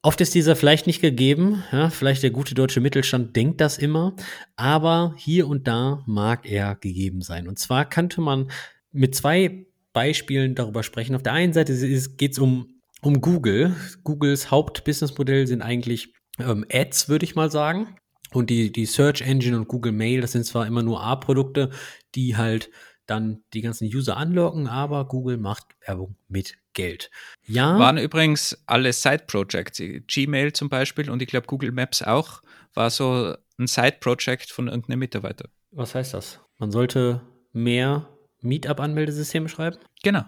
Oft ist dieser vielleicht nicht gegeben, ja, vielleicht der gute deutsche Mittelstand denkt das immer, aber hier und da mag er gegeben sein. Und zwar könnte man mit zwei Beispielen darüber sprechen. Auf der einen Seite geht es um, um Google. Googles Hauptbusinessmodell sind eigentlich ähm, Ads, würde ich mal sagen. Und die, die Search Engine und Google Mail, das sind zwar immer nur A-Produkte, die halt dann die ganzen User anlocken, aber Google macht Werbung mit Geld. Ja. Waren übrigens alle Side-Projects. Gmail zum Beispiel und ich glaube Google Maps auch, war so ein Side-Project von irgendeinem Mitarbeiter. Was heißt das? Man sollte mehr Meetup-Anmeldesysteme schreiben? Genau.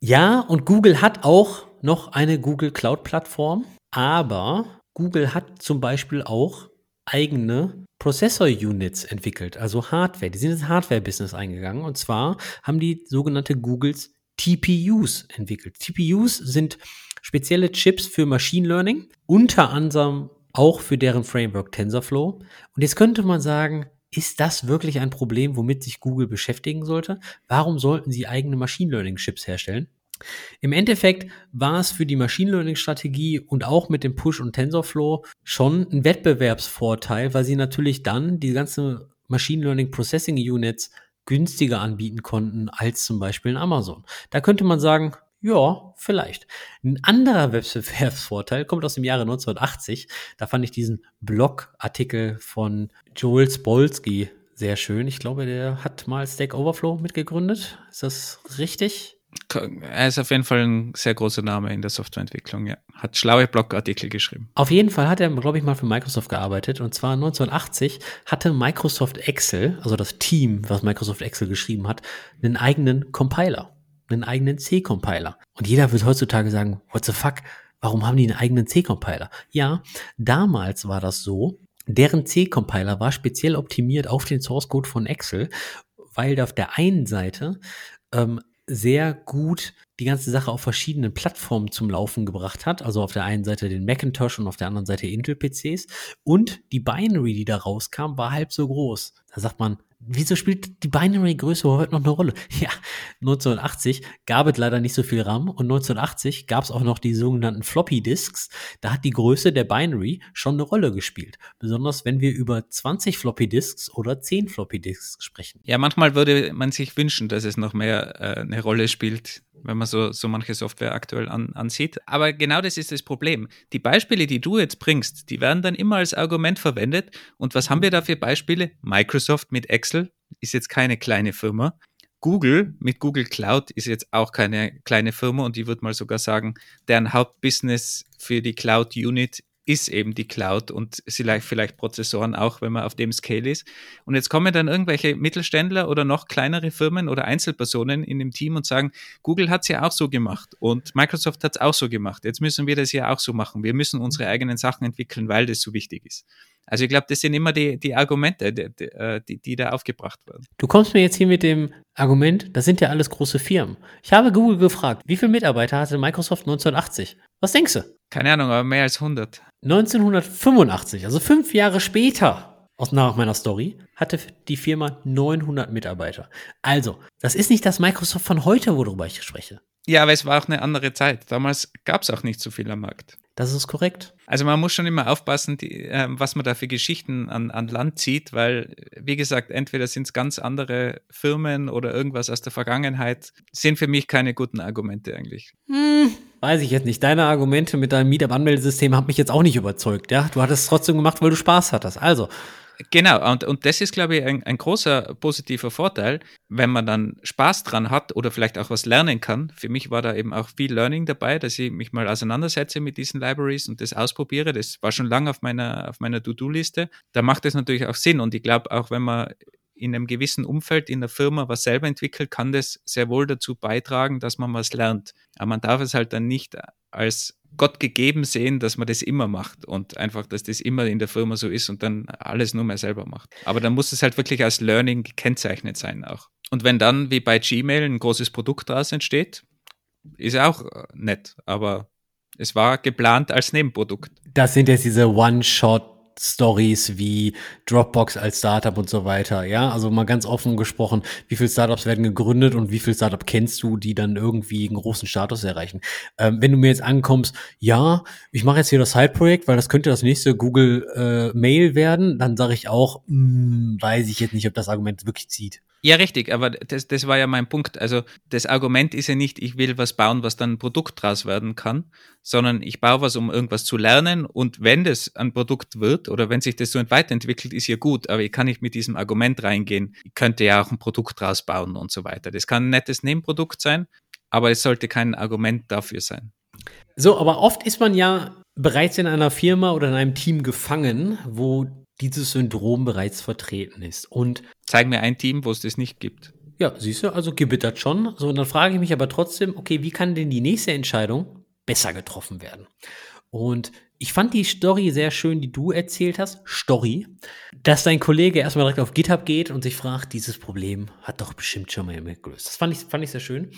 Ja, und Google hat auch noch eine Google Cloud-Plattform, aber Google hat zum Beispiel auch eigene Prozessor-Units entwickelt, also Hardware. Die sind ins Hardware-Business eingegangen und zwar haben die sogenannte Googles TPUs entwickelt. TPUs sind spezielle Chips für Machine Learning, unter anderem auch für deren Framework TensorFlow. Und jetzt könnte man sagen, ist das wirklich ein Problem, womit sich Google beschäftigen sollte? Warum sollten sie eigene Machine Learning Chips herstellen? Im Endeffekt war es für die Machine Learning Strategie und auch mit dem Push und TensorFlow schon ein Wettbewerbsvorteil, weil sie natürlich dann die ganze Machine Learning Processing Units günstiger anbieten konnten als zum Beispiel in Amazon. Da könnte man sagen, ja, vielleicht. Ein anderer Wettbewerbsvorteil kommt aus dem Jahre 1980. Da fand ich diesen Blogartikel von Joel Spolsky sehr schön. Ich glaube, der hat mal Stack Overflow mitgegründet. Ist das richtig? Er ist auf jeden Fall ein sehr großer Name in der Softwareentwicklung, ja. Hat schlaue Blogartikel geschrieben. Auf jeden Fall hat er, glaube ich, mal für Microsoft gearbeitet. Und zwar 1980 hatte Microsoft Excel, also das Team, was Microsoft Excel geschrieben hat, einen eigenen Compiler. Einen eigenen C-Compiler. Und jeder wird heutzutage sagen, what the fuck? Warum haben die einen eigenen C-Compiler? Ja, damals war das so, deren C-Compiler war speziell optimiert auf den Source Code von Excel, weil auf der einen Seite ähm, sehr gut die ganze Sache auf verschiedenen Plattformen zum Laufen gebracht hat. Also auf der einen Seite den Macintosh und auf der anderen Seite Intel-PCs. Und die Binary, die da rauskam, war halb so groß. Da sagt man, wieso spielt die Binary-Größe heute noch eine Rolle? <laughs> Ja, 1980 gab es leider nicht so viel RAM und 1980 gab es auch noch die sogenannten Floppy-Disks. Da hat die Größe der Binary schon eine Rolle gespielt. Besonders wenn wir über 20 Floppy-Disks oder 10 Floppy-Disks sprechen. Ja, manchmal würde man sich wünschen, dass es noch mehr äh, eine Rolle spielt wenn man so, so manche Software aktuell an, ansieht. Aber genau das ist das Problem. Die Beispiele, die du jetzt bringst, die werden dann immer als Argument verwendet. Und was haben wir da für Beispiele? Microsoft mit Excel ist jetzt keine kleine Firma. Google mit Google Cloud ist jetzt auch keine kleine Firma und ich würde mal sogar sagen, deren Hauptbusiness für die Cloud Unit ist eben die Cloud und vielleicht, vielleicht Prozessoren auch, wenn man auf dem Scale ist. Und jetzt kommen dann irgendwelche Mittelständler oder noch kleinere Firmen oder Einzelpersonen in dem Team und sagen, Google hat es ja auch so gemacht und Microsoft hat es auch so gemacht. Jetzt müssen wir das ja auch so machen. Wir müssen unsere eigenen Sachen entwickeln, weil das so wichtig ist. Also ich glaube, das sind immer die, die Argumente, die, die, äh, die, da aufgebracht werden. Du kommst mir jetzt hier mit dem Argument, das sind ja alles große Firmen. Ich habe Google gefragt, wie viele Mitarbeiter hatte Microsoft 1980? Was denkst du? Keine Ahnung, aber mehr als 100. 1985, also fünf Jahre später, aus nach meiner Story, hatte die Firma 900 Mitarbeiter. Also, das ist nicht das Microsoft von heute, worüber ich spreche. Ja, aber es war auch eine andere Zeit. Damals gab es auch nicht so viel am Markt. Das ist korrekt. Also man muss schon immer aufpassen, die, äh, was man da für Geschichten an, an Land zieht, weil, wie gesagt, entweder sind es ganz andere Firmen oder irgendwas aus der Vergangenheit, sind für mich keine guten Argumente eigentlich. Hm, weiß ich jetzt nicht. Deine Argumente mit deinem Meetup-Anmeldesystem haben mich jetzt auch nicht überzeugt, ja? Du hattest es trotzdem gemacht, weil du Spaß hattest. Also, Genau, und, und das ist, glaube ich, ein, ein großer positiver Vorteil, wenn man dann Spaß dran hat oder vielleicht auch was lernen kann. Für mich war da eben auch viel Learning dabei, dass ich mich mal auseinandersetze mit diesen Libraries und das ausprobiere. Das war schon lange auf meiner, auf meiner To-Do-Liste. Da macht es natürlich auch Sinn. Und ich glaube, auch wenn man in einem gewissen Umfeld in der Firma was selber entwickelt, kann das sehr wohl dazu beitragen, dass man was lernt. Aber man darf es halt dann nicht als Gott gegeben sehen, dass man das immer macht und einfach, dass das immer in der Firma so ist und dann alles nur mehr selber macht. Aber dann muss es halt wirklich als Learning gekennzeichnet sein auch. Und wenn dann, wie bei Gmail, ein großes Produkt daraus entsteht, ist auch äh, nett, aber es war geplant als Nebenprodukt. Das sind jetzt diese One-Shot Stories wie Dropbox als Startup und so weiter. Ja, also mal ganz offen gesprochen, wie viele Startups werden gegründet und wie viele Startup kennst du, die dann irgendwie einen großen Status erreichen? Ähm, wenn du mir jetzt ankommst, ja, ich mache jetzt hier das Side-Projekt, weil das könnte das nächste Google äh, Mail werden, dann sage ich auch, mh, hm, weiß ich jetzt nicht, ob das Argument wirklich zieht. Ja, richtig, aber das, das war ja mein Punkt. Also das Argument ist ja nicht, ich will was bauen, was dann ein Produkt draus werden kann, sondern ich baue was, um irgendwas zu lernen und wenn das ein Produkt wird oder wenn sich das so weiterentwickelt, ist ja gut, aber ich kann nicht mit diesem Argument reingehen, ich könnte ja auch ein Produkt draus bauen und so weiter. Das kann ein nettes Nebenprodukt sein, aber es sollte kein Argument dafür sein. So, aber oft ist man ja bereits in einer Firma oder in einem Team gefangen, wo dieses Syndrom bereits vertreten ist. Und Zeig mir ein Team, wo es das nicht gibt. Ja, siehst du, also gebittert schon. So, und dann frage ich mich aber trotzdem, okay, wie kann denn die nächste Entscheidung besser getroffen werden? Und ich fand die Story sehr schön, die du erzählt hast. Story. Dass dein Kollege erstmal direkt auf GitHub geht und sich fragt, dieses Problem hat doch bestimmt schon mal jemand gelöst. Das fand ich, fand ich sehr schön.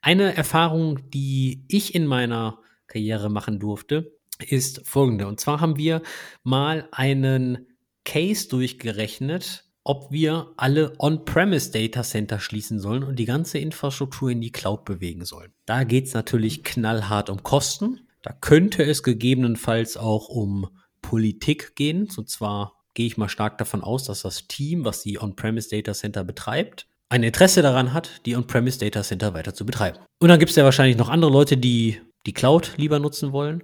Eine Erfahrung, die ich in meiner Karriere machen durfte, ist folgende. Und zwar haben wir mal einen Case durchgerechnet, ob wir alle On-Premise Data Center schließen sollen und die ganze Infrastruktur in die Cloud bewegen sollen. Da geht es natürlich knallhart um Kosten. Da könnte es gegebenenfalls auch um Politik gehen. Und zwar gehe ich mal stark davon aus, dass das Team, was die On-Premise Data Center betreibt, ein Interesse daran hat, die On-Premise Data Center weiter zu betreiben. Und dann gibt es ja wahrscheinlich noch andere Leute, die die Cloud lieber nutzen wollen.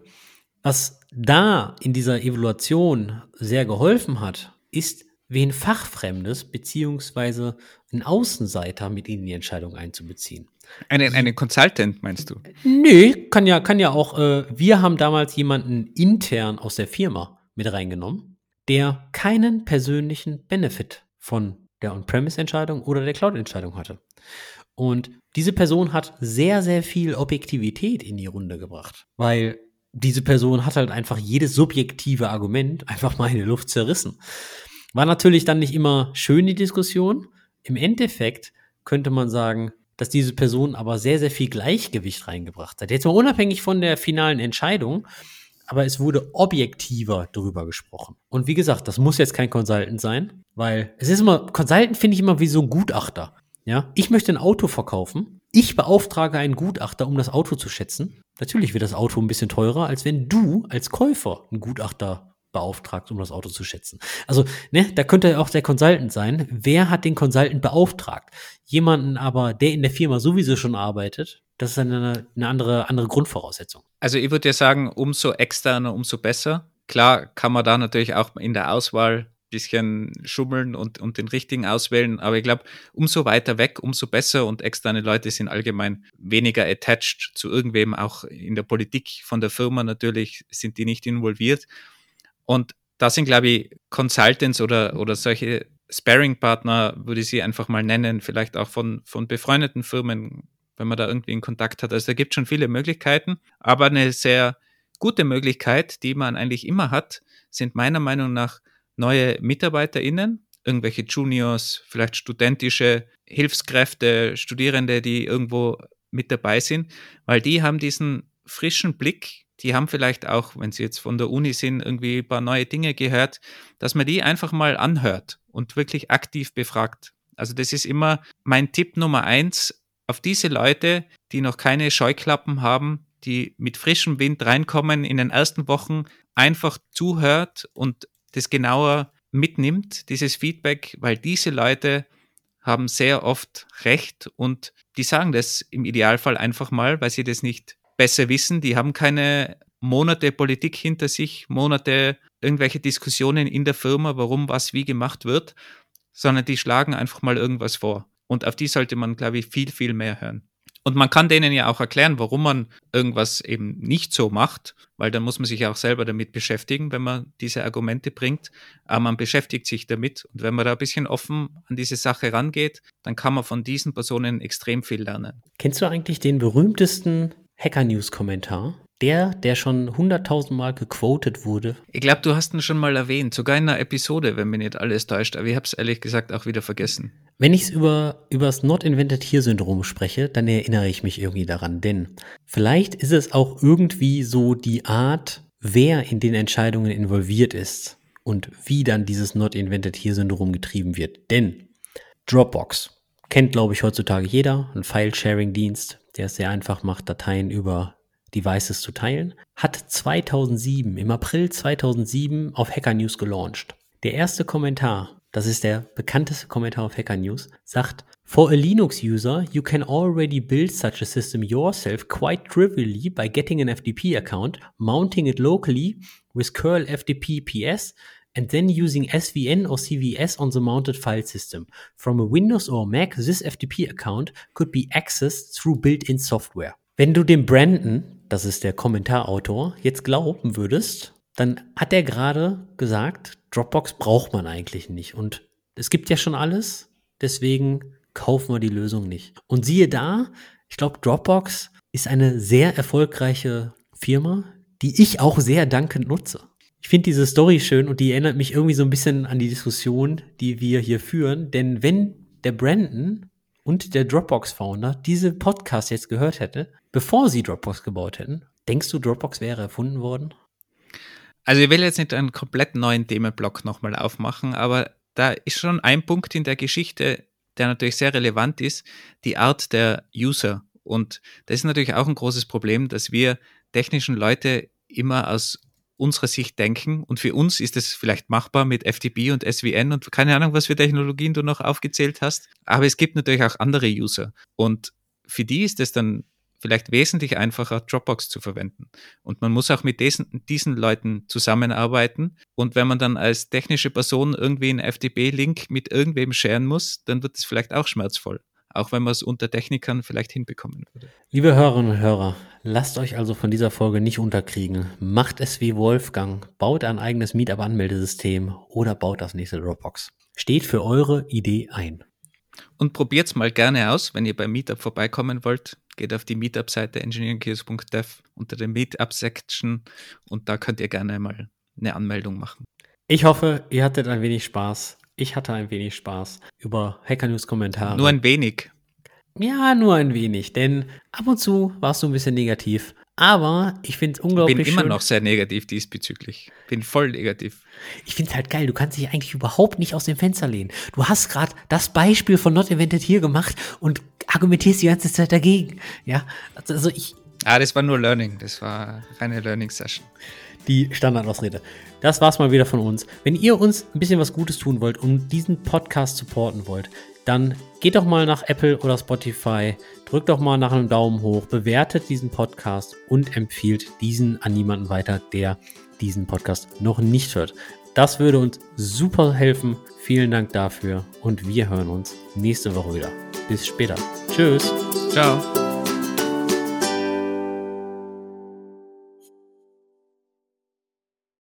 Was da in dieser Evaluation sehr geholfen hat, ist, wen Fachfremdes beziehungsweise ein Außenseiter mit in die Entscheidung einzubeziehen. Eine, eine Consultant, meinst du? Nee, kann ja, kann ja auch, äh, wir haben damals jemanden intern aus der Firma mit reingenommen, der keinen persönlichen Benefit von der On-Premise-Entscheidung oder der Cloud-Entscheidung hatte. Und diese Person hat sehr, sehr viel Objektivität in die Runde gebracht, weil diese Person hat halt einfach jedes subjektive Argument einfach mal in die Luft zerrissen. War natürlich dann nicht immer schön die Diskussion. Im Endeffekt könnte man sagen, dass diese Person aber sehr, sehr viel Gleichgewicht reingebracht hat. Jetzt mal unabhängig von der finalen Entscheidung, aber es wurde objektiver darüber gesprochen. Und wie gesagt, das muss jetzt kein Consultant sein, weil es ist immer, Consultant finde ich immer wie so ein Gutachter. Ja, ich möchte ein Auto verkaufen. Ich beauftrage einen Gutachter, um das Auto zu schätzen. Natürlich wird das Auto ein bisschen teurer, als wenn du als Käufer einen Gutachter beauftragt, um das Auto zu schätzen. Also, ne, da könnte auch der Consultant sein. Wer hat den Consultant beauftragt? Jemanden aber, der in der Firma sowieso schon arbeitet, das ist eine, eine andere, andere Grundvoraussetzung. Also ich würde ja sagen, umso externer, umso besser. Klar kann man da natürlich auch in der Auswahl bisschen schummeln und, und den richtigen auswählen. Aber ich glaube, umso weiter weg, umso besser und externe Leute sind allgemein weniger attached zu irgendwem, auch in der Politik von der Firma natürlich sind die nicht involviert. Und da sind, glaube ich, Consultants oder, oder solche Sparring-Partner, würde ich sie einfach mal nennen, vielleicht auch von, von befreundeten Firmen, wenn man da irgendwie einen Kontakt hat. Also da gibt es schon viele Möglichkeiten, aber eine sehr gute Möglichkeit, die man eigentlich immer hat, sind meiner Meinung nach neue MitarbeiterInnen, irgendwelche Juniors, vielleicht studentische Hilfskräfte, Studierende, die irgendwo mit dabei sind, weil die haben diesen frischen Blick, die haben vielleicht auch, wenn sie jetzt von der Uni sind, irgendwie ein paar neue Dinge gehört, dass man die einfach mal anhört und wirklich aktiv befragt. Also das ist immer mein Tipp Nummer eins, auf diese Leute, die noch keine Scheuklappen haben, die mit frischem Wind reinkommen in den ersten Wochen, einfach zuhört und das genauer mitnimmt, dieses Feedback, weil diese Leute haben sehr oft recht und die sagen das im Idealfall einfach mal, weil sie das nicht besser wissen. Die haben keine Monate Politik hinter sich, Monate irgendwelche Diskussionen in der Firma, warum was wie gemacht wird, sondern die schlagen einfach mal irgendwas vor. Und auf die sollte man, glaube ich, viel, viel mehr hören. Und man kann denen ja auch erklären, warum man irgendwas eben nicht so macht, weil dann muss man sich ja auch selber damit beschäftigen, wenn man diese Argumente bringt. Aber man beschäftigt sich damit. Und wenn man da ein bisschen offen an diese Sache rangeht, dann kann man von diesen Personen extrem viel lernen. Kennst du eigentlich den berühmtesten Hacker News Kommentar? Der, der schon 100.000 Mal gequotet wurde. Ich glaube, du hast ihn schon mal erwähnt, sogar in einer Episode, wenn mich nicht alles täuscht, aber ich habe es ehrlich gesagt auch wieder vergessen. Wenn ich über, über das Not Invented Here Syndrom spreche, dann erinnere ich mich irgendwie daran, denn vielleicht ist es auch irgendwie so die Art, wer in den Entscheidungen involviert ist und wie dann dieses Not Invented Here Syndrom getrieben wird. Denn Dropbox kennt, glaube ich, heutzutage jeder, ein File-Sharing-Dienst, der es sehr einfach macht, Dateien über Devices zu teilen, hat 2007, im April 2007 auf Hacker News gelauncht. Der erste Kommentar, das ist der bekannteste Kommentar auf Hacker News, sagt, For a Linux user, you can already build such a system yourself quite trivially by getting an FTP account, mounting it locally with curl FTP PS, and then using SVN or CVS on the mounted file system. From a Windows or Mac, this FTP account could be accessed through built-in software. Wenn du dem Brandon das ist der Kommentarautor, jetzt glauben würdest, dann hat er gerade gesagt, Dropbox braucht man eigentlich nicht. Und es gibt ja schon alles, deswegen kaufen wir die Lösung nicht. Und siehe da, ich glaube, Dropbox ist eine sehr erfolgreiche Firma, die ich auch sehr dankend nutze. Ich finde diese Story schön und die erinnert mich irgendwie so ein bisschen an die Diskussion, die wir hier führen. Denn wenn der Brandon und der Dropbox-Founder diese Podcast jetzt gehört hätte, bevor sie Dropbox gebaut hätten, denkst du, Dropbox wäre erfunden worden? Also ich will jetzt nicht einen komplett neuen Themenblock nochmal aufmachen, aber da ist schon ein Punkt in der Geschichte, der natürlich sehr relevant ist, die Art der User. Und das ist natürlich auch ein großes Problem, dass wir technischen Leute immer aus unserer Sicht denken. Und für uns ist es vielleicht machbar mit FTP und SVN und keine Ahnung, was für Technologien du noch aufgezählt hast. Aber es gibt natürlich auch andere User. Und für die ist es dann vielleicht wesentlich einfacher, Dropbox zu verwenden. Und man muss auch mit diesen, diesen Leuten zusammenarbeiten. Und wenn man dann als technische Person irgendwie einen FTP-Link mit irgendwem scheren muss, dann wird es vielleicht auch schmerzvoll auch wenn man es unter Technikern vielleicht hinbekommen würde. Liebe Hörerinnen und Hörer, lasst euch also von dieser Folge nicht unterkriegen. Macht es wie Wolfgang, baut ein eigenes Meetup-Anmeldesystem oder baut das nächste Dropbox. Steht für eure Idee ein. Und probiert es mal gerne aus, wenn ihr beim Meetup vorbeikommen wollt. Geht auf die Meetup-Seite engineeringkiosk.dev unter der Meetup-Section und da könnt ihr gerne mal eine Anmeldung machen. Ich hoffe, ihr hattet ein wenig Spaß. Ich hatte ein wenig Spaß über Hacker News Kommentare. Nur ein wenig. Ja, nur ein wenig, denn ab und zu warst du ein bisschen negativ. Aber ich finde es unglaublich Bin schön. immer noch sehr negativ diesbezüglich. Bin voll negativ. Ich finde es halt geil. Du kannst dich eigentlich überhaupt nicht aus dem Fenster lehnen. Du hast gerade das Beispiel von Not Invented hier gemacht und argumentierst die ganze Zeit dagegen. Ja, also ich. Ah, das war nur Learning. Das war eine Learning Session die Standardausrede. Das war's mal wieder von uns. Wenn ihr uns ein bisschen was Gutes tun wollt und diesen Podcast supporten wollt, dann geht doch mal nach Apple oder Spotify, drückt doch mal nach einem Daumen hoch, bewertet diesen Podcast und empfiehlt diesen an jemanden weiter, der diesen Podcast noch nicht hört. Das würde uns super helfen. Vielen Dank dafür und wir hören uns nächste Woche wieder. Bis später. Tschüss. Ciao.